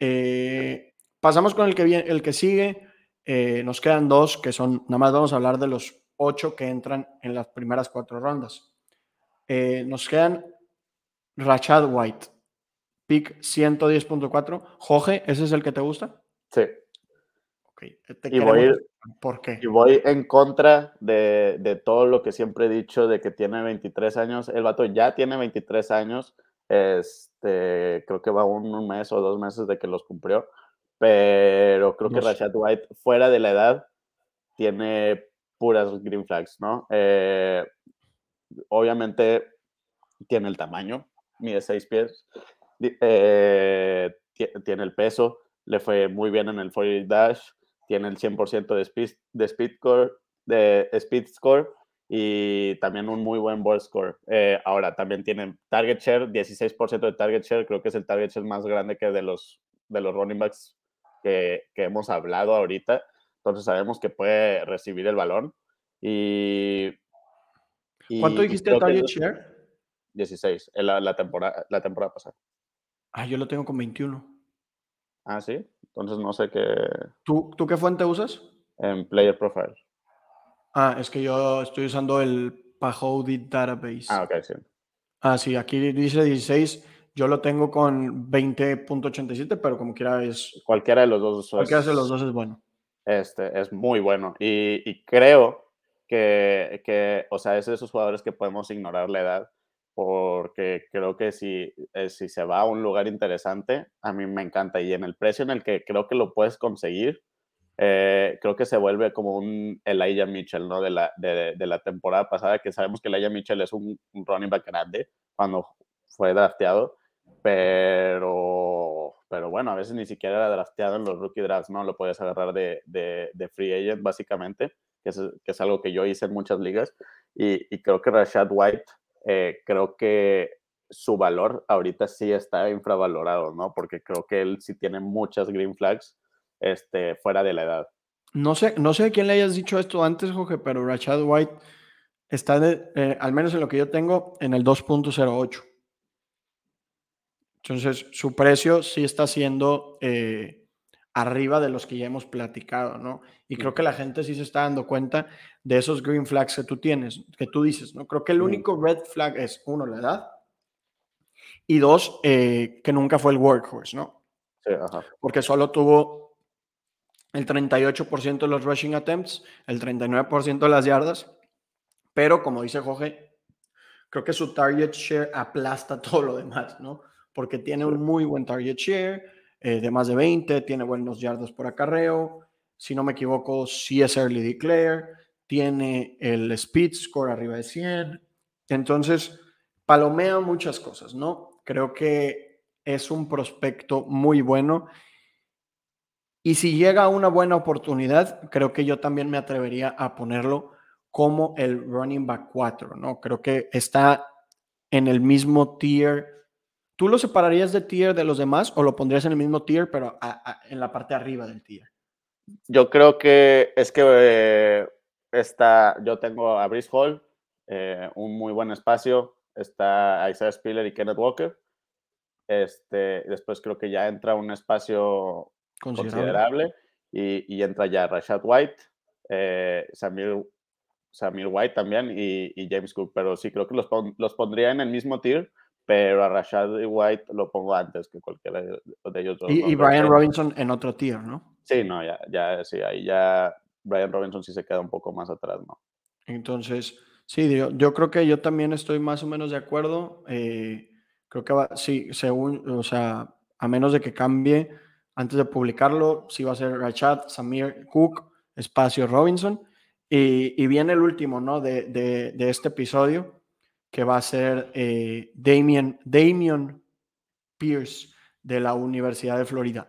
Eh, pasamos con el que, viene, el que sigue. Eh, nos quedan dos, que son, nada más vamos a hablar de los ocho que entran en las primeras cuatro rondas. Eh, nos quedan Rachad White, pick 110.4. Jorge, ¿ese es el que te gusta? Sí. Okay. y voy, ¿Por qué? Y voy en contra de, de, todo lo que siempre he dicho de que tiene 23 años. El vato ya tiene 23 años. Este, creo que va un, mes o dos meses de que los cumplió. Pero creo que Rashad White, fuera de la edad, tiene puras green flags, ¿no? Eh, obviamente tiene el tamaño, mide 6 pies, eh, tiene el peso, le fue muy bien en el 40 dash, tiene el 100% de speed, de speed, score, de speed score y también un muy buen ball score. Eh, ahora, también tiene target share, 16% de target share, creo que es el target share más grande que de los, de los running backs que, que hemos hablado ahorita. Entonces sabemos que puede recibir el balón. Y, ¿Cuánto dijiste de target share? 16, en la, la, temporada, la temporada pasada. Ah, yo lo tengo con 21. Ah, sí. Entonces no sé qué. ¿Tú, ¿Tú qué fuente usas? En Player Profile. Ah, es que yo estoy usando el Pahodi Database. Ah, ok, sí. Ah, sí, aquí dice 16. Yo lo tengo con 20.87, pero como quiera es. Cualquiera de los dos. Cualquiera de los dos es bueno. Este, es muy bueno. Y, y creo que, que, o sea, es de esos jugadores que podemos ignorar la edad porque creo que si, eh, si se va a un lugar interesante, a mí me encanta. Y en el precio en el que creo que lo puedes conseguir, eh, creo que se vuelve como un Elijah Mitchell, ¿no? De la, de, de la temporada pasada, que sabemos que Elijah Mitchell es un, running back grande cuando fue drafteado, pero, pero bueno, a veces ni siquiera era drafteado en los rookie drafts, ¿no? Lo puedes agarrar de, de free agent, básicamente, que es, que es, algo que yo hice en muchas ligas. Y, y creo que Rashad White eh, creo que su valor ahorita sí está infravalorado, ¿no? Porque creo que él sí tiene muchas green flags este, fuera de la edad. No sé, no sé a quién le hayas dicho esto antes, Jorge, pero Rashad White está, eh, al menos en lo que yo tengo, en el 2.08. Entonces, su precio sí está siendo eh, arriba de los que ya hemos platicado, ¿no? Y creo que la gente sí se está dando cuenta de esos green flags que tú tienes, que tú dices, ¿no? Creo que el único red flag es, uno, la edad, y dos, eh, que nunca fue el workhorse, ¿no? Sí, ajá. Porque solo tuvo el 38% de los rushing attempts, el 39% de las yardas, pero como dice Jorge, creo que su target share aplasta todo lo demás, ¿no? Porque tiene un muy buen target share, eh, de más de 20, tiene buenos yardos por acarreo, si no me equivoco, sí es early declare, tiene el speed score arriba de 100, entonces palomea muchas cosas, ¿no? Creo que es un prospecto muy bueno. Y si llega una buena oportunidad, creo que yo también me atrevería a ponerlo como el running back 4, ¿no? Creo que está en el mismo tier ¿Tú lo separarías de tier de los demás o lo pondrías en el mismo tier, pero en la parte arriba del tier? Yo creo que es que eh, está, yo tengo a Brice Hall, eh, un muy buen espacio, está Isaiah Spiller y Kenneth Walker. Este, después creo que ya entra un espacio considerable, y, entra ya Rashad White, eh, Samir, Samir, White también y, James Cook, pero sí creo que los, los pondría en el mismo tier pero a Rashad White lo pongo antes que cualquiera de ellos dos. Y, Brian Robinson en otro tier, ¿no? Sí, no, ya, ya, sí, ahí ya Brian Robinson sí se queda un poco más atrás, ¿no? Entonces, sí, yo, yo creo que yo también estoy más o menos de acuerdo. Eh, creo que va, sí, según, o sea, a menos de que cambie antes de publicarlo, sí va a ser Rashad, Samir, Cook, espacio Robinson. Y, viene el último, ¿no? De, este episodio, que va a ser eh, Damien, Pierce de la Universidad de Florida.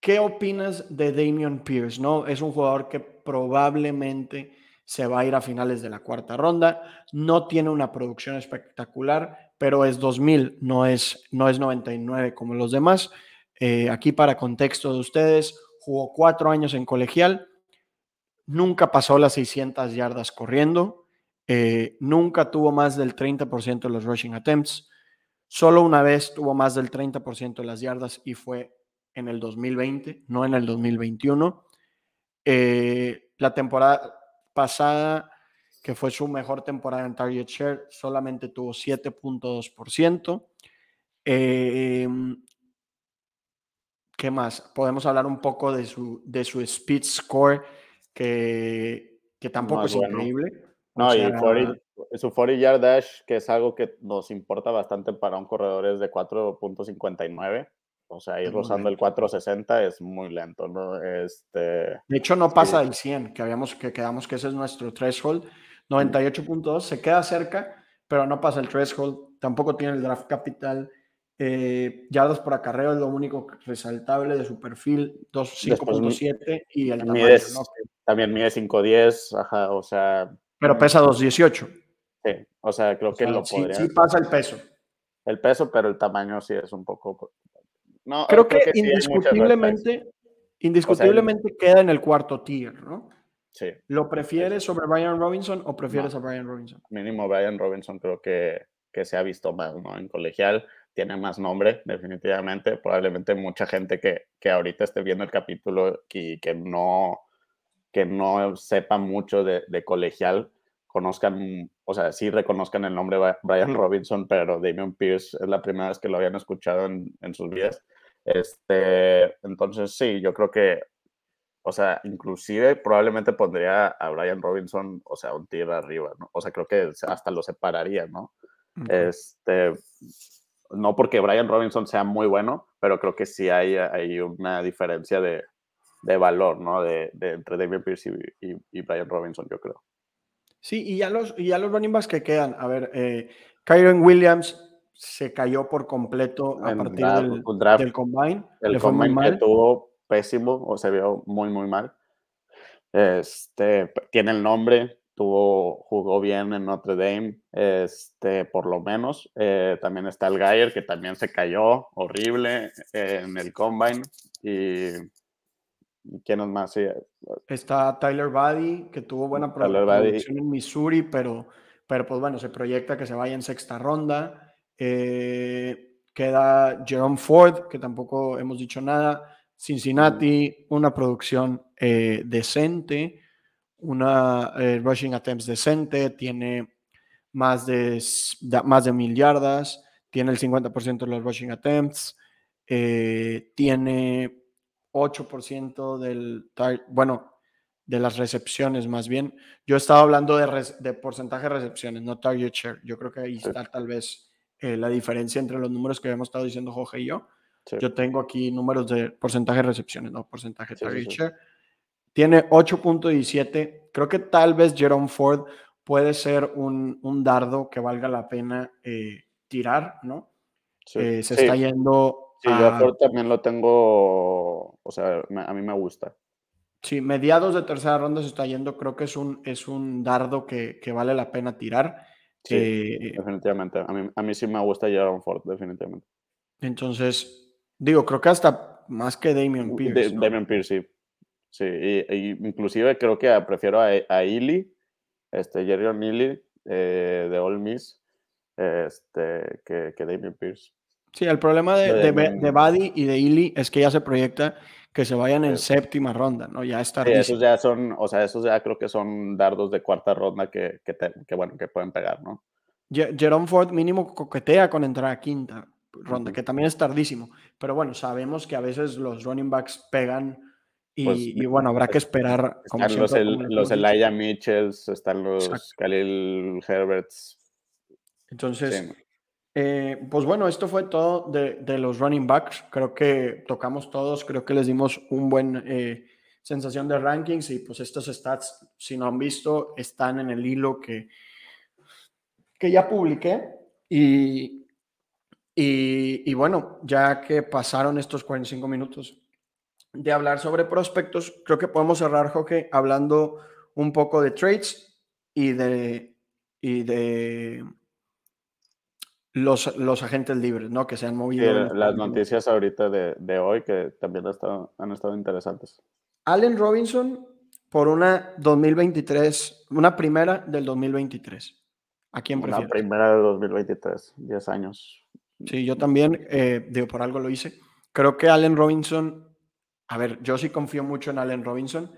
¿Qué opinas de Damian Pierce? ¿no? Es un jugador que probablemente se va a ir a finales de la cuarta ronda. No tiene una producción espectacular, pero es 2000, no es, no es 99 como los demás. Eh, aquí para contexto de ustedes, jugó cuatro años en colegial, nunca pasó las 600 yardas corriendo, eh, nunca tuvo más del 30% de los rushing attempts, solo una vez tuvo más del 30% de las yardas y fue en el 2020, no en el 2021. Eh, la temporada pasada, que fue su mejor temporada en target share, solamente tuvo 7.2%. Eh, ¿Qué más? Podemos hablar un poco de su, de su speed score, que, que tampoco es increíble. No, y su 40 yard dash, que es algo que nos importa bastante para un corredor, es de 4.59. O sea, ir rozando el 460 es muy lento, ¿no? Este, de hecho, no pasa del 100, que, habíamos, que quedamos que ese es nuestro threshold. 98.2 se queda cerca, pero no pasa el threshold. Tampoco tiene el draft capital. Eh, yardas por acarreo es lo único resaltable de su perfil, 5.7 y el tamaño, También mide 5.10, ajá, o sea... Pero pesa 2.18. Sí, o sea, creo que lo podría... Sí pasa el peso. El peso, pero el tamaño sí es un poco creo, que, indiscutiblemente, indiscutiblemente queda en el cuarto tier, ¿no? Sí. ¿Lo prefieres sobre Brian Robinson o prefieres a Brian Robinson? Mínimo Brian Robinson creo que, que se ha visto más, ¿no? En colegial tiene más nombre, definitivamente. Probablemente mucha gente que, que ahorita esté viendo el capítulo y que no, que no sepa mucho de, de colegial, conozcan, o sea, sí reconozcan el nombre Brian Robinson, pero Damian Pierce es la primera vez que lo habían escuchado en, en sus vidas. Este, entonces, sí, yo creo que, o sea, inclusive probablemente pondría a Brian Robinson, o sea, un tiro arriba, ¿no? O sea, creo que hasta lo separaría, ¿no? Este, no porque Brian Robinson sea muy bueno, pero creo que sí hay, hay una diferencia de, de valor, ¿no? De, de, entre David Pierce y, y, Brian Robinson, yo creo. Sí, y ya los, y ya los running backs que quedan, a ver, eh, Kyron Williams se cayó por completo a partir del, del, combine. El combine que tuvo pésimo o se vio muy, muy mal. Este, tiene el nombre, tuvo, jugó bien en Notre Dame, este, por lo menos. Eh, también está el Geyer, que también se cayó horrible en el combine. Y ¿quién es más? está Tyler Buddy, que tuvo buena producción en Missouri, pero, pero pues bueno, se proyecta que se vaya en sexta ronda. Eh, queda Jerome Ford, que tampoco hemos dicho nada. Cincinnati, una producción eh, decente, una eh, rushing attempts decente, tiene más de, más de mil yardas, tiene el 50% de los rushing attempts, tiene 8% del, bueno, de las recepciones más bien. Yo estaba hablando de, de porcentaje de recepciones, no target share. Yo creo que ahí está tal vez eh, la diferencia entre los números que habíamos estado diciendo Jorge y yo. Yo tengo aquí números de porcentaje de recepciones, no porcentaje de target share. Tiene 8.17. Creo que tal vez Jerome Ford puede ser un, un dardo que valga la pena eh, tirar, ¿no? Eh, se está yendo. Sí, yo Ford también lo tengo, o sea, a mí me gusta. Sí, mediados de tercera ronda se está yendo. Creo que es un, es un dardo que, que vale la pena tirar. Sí, eh, definitivamente. A mí, a mí sí me gusta Jaron Ford, definitivamente. Entonces, digo, creo que hasta más que Damian Pierce. De, Damian Pierce, sí. Sí, y, inclusive creo que prefiero a, a este, Jerry O'Neilly eh, de All Miss, este, que, que Damian Pierce. Sí, el problema de, de, de, Buddy y de Ely es que ya se proyecta que se vayan en séptima ronda, ¿no? Ya está. Sí, esos ya son, o sea, esos ya creo que son dardos de cuarta ronda que, que, bueno, que pueden pegar, ¿no? Jerome Ford mínimo coquetea con entrar a quinta ronda, que también es tardísimo. Pero bueno, sabemos que a veces los running backs pegan y, pues, bueno, habrá que esperar. Están los, los Elijah Mitchells, están los Khalil Herberts. Entonces, eh, pues bueno, esto fue todo de, los running backs. Creo que tocamos todos, creo que les dimos un buen eh, sensación de rankings y pues estos stats, si no han visto, están en el hilo que, que ya publiqué y, y, bueno, ya que pasaron estos 45 minutos de hablar sobre prospectos, creo que podemos cerrar, Jorge, hablando un poco de trades y de, y de los, los agentes libres, ¿no? Que se han movido. las noticias ahorita de, de, hoy que también han estado, han estado interesantes. Allen Robinson por una 2023, una primera del 2023. ¿A quién prefieres? Una primera del 2023, 10 años. Sí, yo también, eh, digo, por algo lo hice. Creo que Allen Robinson, a ver, yo sí confío mucho en Allen Robinson.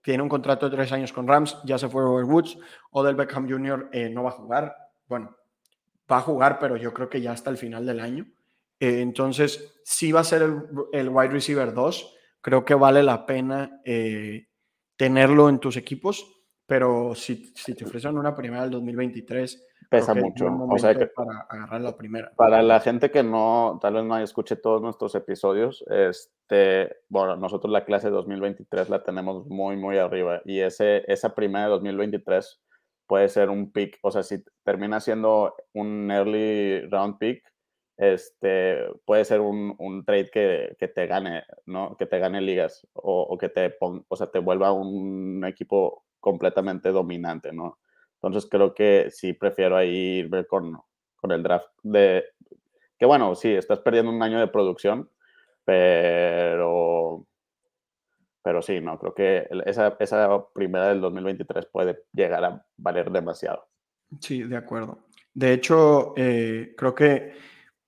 Tiene un contrato de tres años con Rams, ya se fue Robert Woods. Odell Beckham Jr. Eh, no va a jugar. Bueno, va a jugar, pero yo creo que ya hasta el final del año. Eh, entonces, sí va a ser el, el, wide receiver 2. Creo que vale la pena eh, tenerlo en tus equipos, pero si, si te ofrecen una primera del 2023, pesa mucho. O sea que para agarrar la primera. Para la gente que no, tal vez no escuche todos nuestros episodios, este, bueno, nosotros la clase 2023 la tenemos muy, muy arriba y ese, esa primera de 2023 puede ser un pick, o sea, si termina siendo un early round pick, este, puede ser un, un trade que, que, te gane, ¿no? Que te gane ligas o, o que te, o sea, te vuelva un equipo completamente dominante, ¿no? Entonces creo que sí prefiero ahí ir con, con el draft de, que bueno, sí, estás perdiendo un año de producción, pero pero sí, no, creo que esa, esa primera del 2023 puede llegar a valer demasiado. Sí, de acuerdo. De hecho, eh, creo que,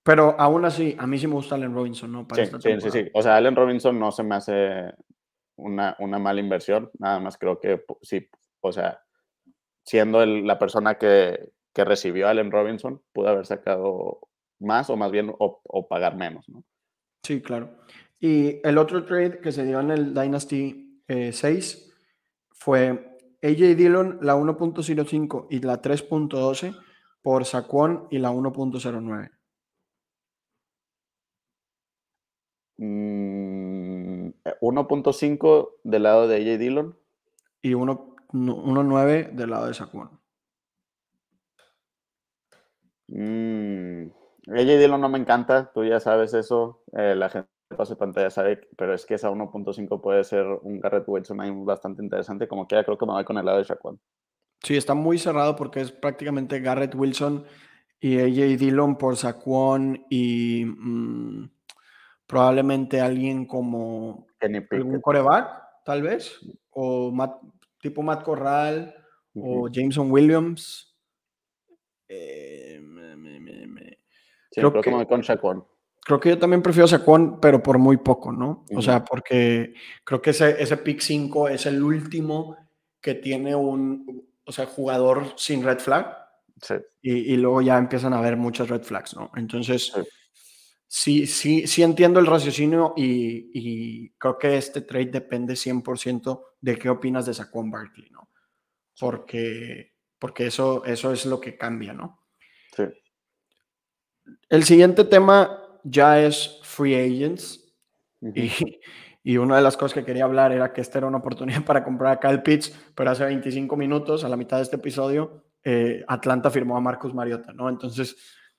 pero aún así, a mí sí me gusta Allen Robinson, ¿no? Para sí, sí, sí, sí, O sea, Allen Robinson no se me hace una, una mala inversión, nada más creo que sí, o sea, siendo el, la persona que, que, recibió a Allen Robinson, pudo haber sacado más o más bien o, o pagar menos, ¿no? Sí, claro. Y el otro trade que se dio en el Dynasty 6 eh, fue AJ Dillon, la 1.05 y la 3.12 por Saquon y la 1.09. 1.5 mm, del lado de AJ Dillon. Y 1.9 del lado de Saquon. Mm, AJ Dillon no me encanta, tú ya sabes eso. Eh, la gente pase pantalla sabe, pero es que esa 1.5 puede ser un Garrett Wilson ahí bastante interesante. Como quiera, creo que me voy con el lado de Shaquan. Sí, está muy cerrado porque es prácticamente Garrett Wilson y AJ Dillon por Saquon y mmm, probablemente alguien como un coreback, tal vez, o Matt, tipo Matt Corral uh -huh. o Jameson Williams. Eh, me, me, me, sí, creo, creo que me voy con Shaquan creo que yo también prefiero Saquon, pero por muy poco, ¿no? O sea, porque creo que ese, ese pick 5 es el último que tiene un, o sea, jugador sin red flag. Sí. Y, y, luego ya empiezan a haber muchas red flags, ¿no? Entonces, sí, sí, sí, sí entiendo el raciocinio y, y, creo que este trade depende 100% de qué opinas de Saquon Barkley, ¿no? Porque, porque eso, eso es lo que cambia, ¿no? Sí. El siguiente tema ya es free agents. Uh -huh. y, y, una de las cosas que quería hablar era que esta era una oportunidad para comprar a Kyle Pitts, pero hace 25 minutos, a la mitad de este episodio, eh, Atlanta firmó a Marcus Mariota, ¿no? Entonces,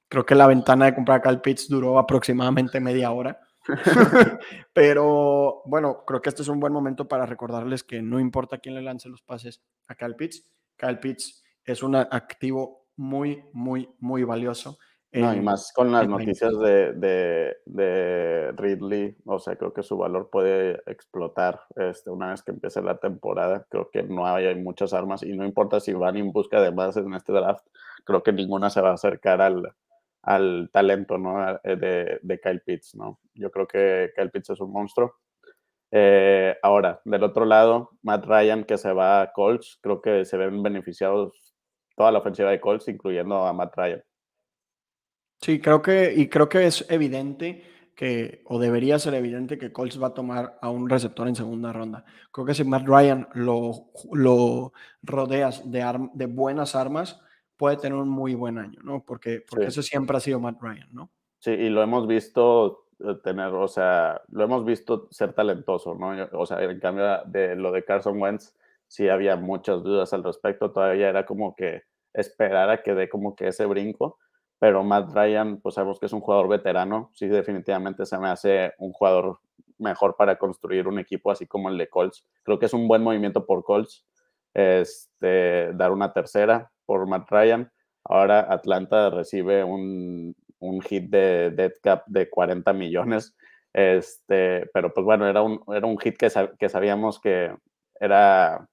creo que la ventana de comprar a Kyle Pitts duró aproximadamente media hora. pero bueno, creo que este es un buen momento para recordarles que no importa quién le lance los pases a Kyle Pitts, Kyle Pitts es un activo muy, muy, muy valioso. No, y más con las noticias de, de, de, Ridley, o sea, creo que su valor puede explotar este, una vez que empiece la temporada. Creo que no hay, hay, muchas armas y no importa si van en busca de más en este draft, creo que ninguna se va a acercar al, al talento ¿no? de, de Kyle Pitts. ¿no? Yo creo que Kyle Pitts es un monstruo. Eh, ahora, del otro lado, Matt Ryan que se va a Colts, creo que se ven beneficiados toda la ofensiva de Colts, incluyendo a Matt Ryan. Sí, creo que, y creo que es evidente que, o debería ser evidente que Colts va a tomar a un receptor en segunda ronda. Creo que si Matt Ryan lo, lo rodeas de, arm, de buenas armas, puede tener un muy buen año, ¿no? Porque, porque sí. ese siempre ha sido Matt Ryan, ¿no? Sí, y lo hemos visto eh, tener, o sea, lo hemos visto ser talentoso, ¿no? O sea, en cambio de lo de Carson Wentz, sí había muchas dudas al respecto, todavía era como que esperar a que dé como que ese brinco, pero Matt Ryan, pues sabemos que es un jugador veterano, sí definitivamente se me hace un jugador mejor para construir un equipo así como el de Colts. Creo que es un buen movimiento por Colts, este, dar una tercera por Matt Ryan. Ahora Atlanta recibe un, un hit de dead cap de 40 millones, este, pero pues bueno, era un, era un hit que, que sabíamos que era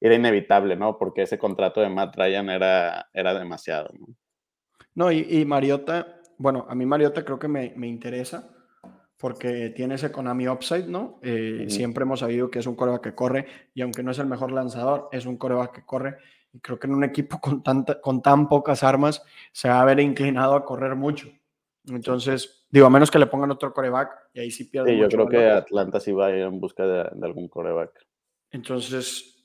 era inevitable, ¿no? Porque ese contrato de Matt Ryan era, era demasiado, ¿no? No, y, Mariota, bueno, a mí Mariota creo que me, interesa porque tiene ese Konami upside, ¿no? Eh, siempre hemos sabido que es un coreback que corre y aunque no es el mejor lanzador, es un coreback que corre y creo que en un equipo con, tanta, con tan pocas armas se va a ver inclinado a correr mucho. Entonces, digo, a menos que le pongan otro coreback y ahí sí pierde. Sí, yo creo que Atlanta sí va a ir en busca de, de algún coreback. Entonces,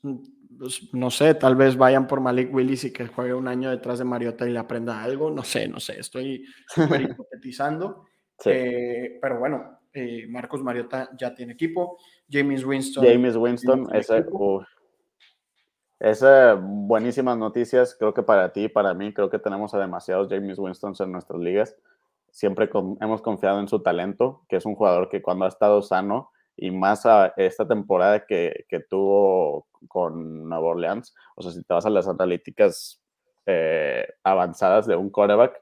pues, no sé, tal vez vayan por Malik Willis y que juegue un año detrás de Mariota y le aprenda algo, no sé, no sé, estoy súper hipotetizando. Eh, pero bueno, eh, Marcos Mariota ya tiene equipo, James Winston. James Winston, ese, esa buenísimas noticias, creo que para ti y para mí, creo que tenemos a demasiados James Winston en nuestras ligas. Siempre hemos confiado en su talento, que es un jugador que cuando ha estado sano, y más a esta temporada que, que, tuvo con Nueva Orleans. O sea, si te vas a las analíticas eh, avanzadas de un quarterback,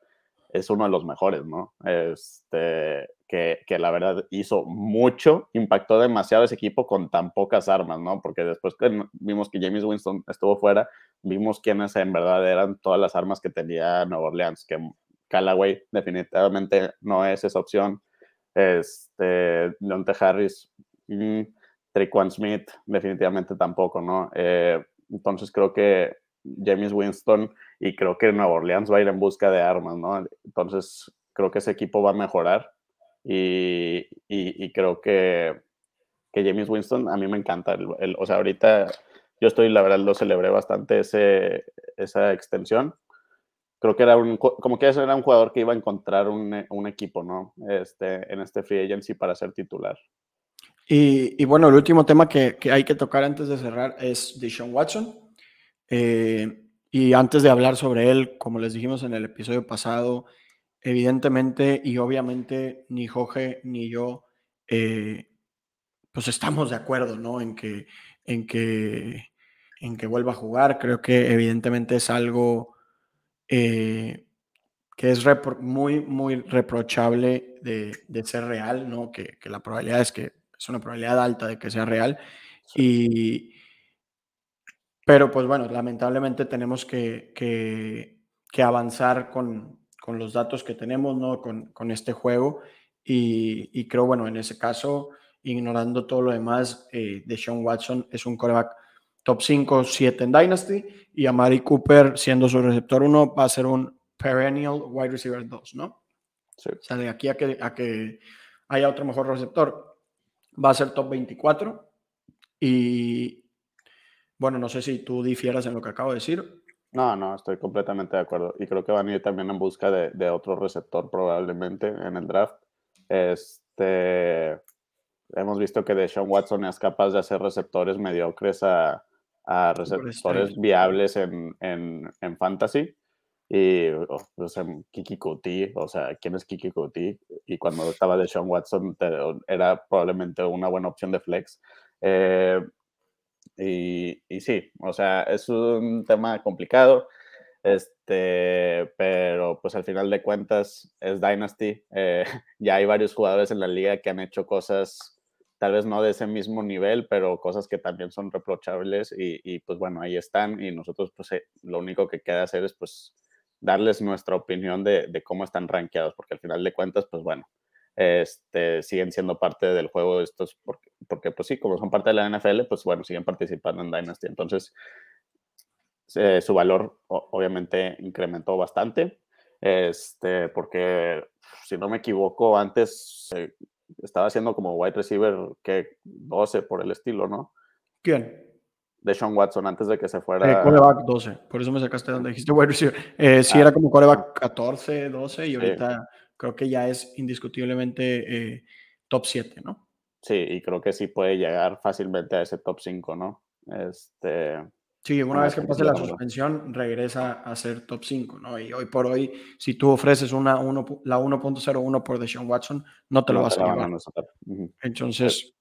es uno de los mejores, ¿no? Este, que, que, la verdad hizo mucho, impactó demasiado ese equipo con tan pocas armas, ¿no? Porque después que vimos que James Winston estuvo fuera, vimos quiénes en verdad eran todas las armas que tenía Nueva Orleans, que Callaway definitivamente no es esa opción. Este, Leonte Harris Mm, Smith, definitivamente tampoco, ¿no? Eh, entonces creo que James Winston y creo que Nueva Orleans va a ir en busca de armas, ¿no? Entonces creo que ese equipo va a mejorar y, creo que, que, James Winston a mí me encanta. El, o sea, ahorita yo estoy, la verdad, lo celebré bastante ese, esa extensión. Creo que era un, como que era un jugador que iba a encontrar un, un equipo, ¿no? Este, en este free agency para ser titular. Y, bueno, el último tema que, hay que tocar antes de cerrar es Deshaun Watson. Eh, y antes de hablar sobre él, como les dijimos en el episodio pasado, evidentemente y obviamente ni Jorge ni yo, eh, pues estamos de acuerdo, ¿no? En que, en que, en que vuelva a jugar. Creo que evidentemente es algo eh, que es muy, muy reprochable de, ser real, ¿no? Que, que la probabilidad es que es una probabilidad alta de que sea real. Y, pero pues bueno, lamentablemente tenemos que, que, avanzar con, con, los datos que tenemos, ¿no? Con, con este juego. Y, y, creo, bueno, en ese caso, ignorando todo lo demás, eh, de Sean Watson es un coreback top 5, 7 en Dynasty. Y Amari Cooper, siendo su receptor 1, va a ser un perennial wide receiver 2, ¿no? O sea, de aquí a que, a que haya otro mejor receptor, va a ser top 24. Y bueno, no sé si tú difieras en lo que acabo de decir. No, no, estoy completamente de acuerdo. Y creo que van a ir también en busca de, otro receptor probablemente en el draft. Este, hemos visto que Deshaun Watson es capaz de hacer receptores mediocres a, receptores viables en, en, en fantasy. Y, o sea, Kiki Kuti, o sea, ¿quién es Kiki Kuti? Y cuando estaba de Sean Watson era probablemente una buena opción de flex. Eh, y, y, sí, o sea, es un tema complicado, este, pero pues al final de cuentas es Dynasty. Eh, ya hay varios jugadores en la liga que han hecho cosas, tal vez no de ese mismo nivel, pero cosas que también son reprochables y, y pues bueno, ahí están y nosotros pues eh, lo único que queda hacer es pues darles nuestra opinión de, cómo están rankeados, porque al final de cuentas, pues bueno, este, siguen siendo parte del juego estos, porque, porque pues sí, como son parte de la NFL, pues bueno, siguen participando en Dynasty. Entonces, eh, su valor obviamente incrementó bastante, este, porque si no me equivoco, antes eh, estaba haciendo como wide receiver que 12 por el estilo, ¿no? ¿Quién? De Sean Watson antes de que se fuera. Eh, coreback 12, por eso me sacaste donde dijiste wide receiver. Eh, sí, era como coreback 14, 12 y ahorita creo que ya es indiscutiblemente eh, top 7, ¿no? Sí, y creo que sí puede llegar fácilmente a ese top 5, ¿no? Este, Sí, una vez que pase la suspensión, regresa a ser top 5, ¿no? Y hoy por hoy, si tú ofreces una la 1.01 por Deshaun Watson, no te lo vas a llevar. Entonces,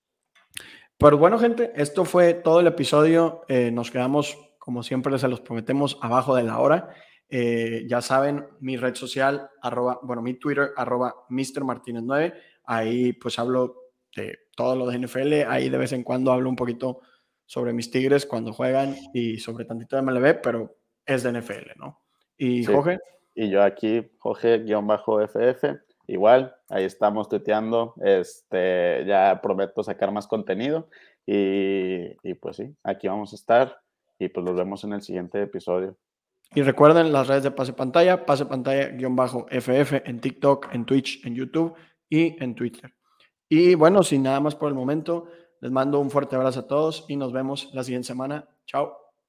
pero bueno, gente, esto fue todo el episodio. Eh, nos quedamos, como siempre, se los prometemos, abajo de la hora. Eh, ya saben, mi red social, arroba, bueno, mi Twitter, arroba Mr. Martínez 9. Ahí pues hablo de todo lo de NFL. Ahí de vez en cuando hablo un poquito sobre mis Tigres cuando juegan y sobre tantito de MLB, pero es de NFL, ¿no? Y Jorge. Y yo aquí, Jorge-FF, igual, ahí estamos tuteando, este, ya prometo sacar más contenido y, y pues sí, aquí vamos a estar y pues nos vemos en el siguiente episodio. Y recuerden las redes de Pase Pantalla, Pase Pantalla-FF en TikTok, en Twitch, en YouTube y en Twitter. Y bueno, sin nada más por el momento, les mando un fuerte abrazo a todos y nos vemos la siguiente semana. Chao.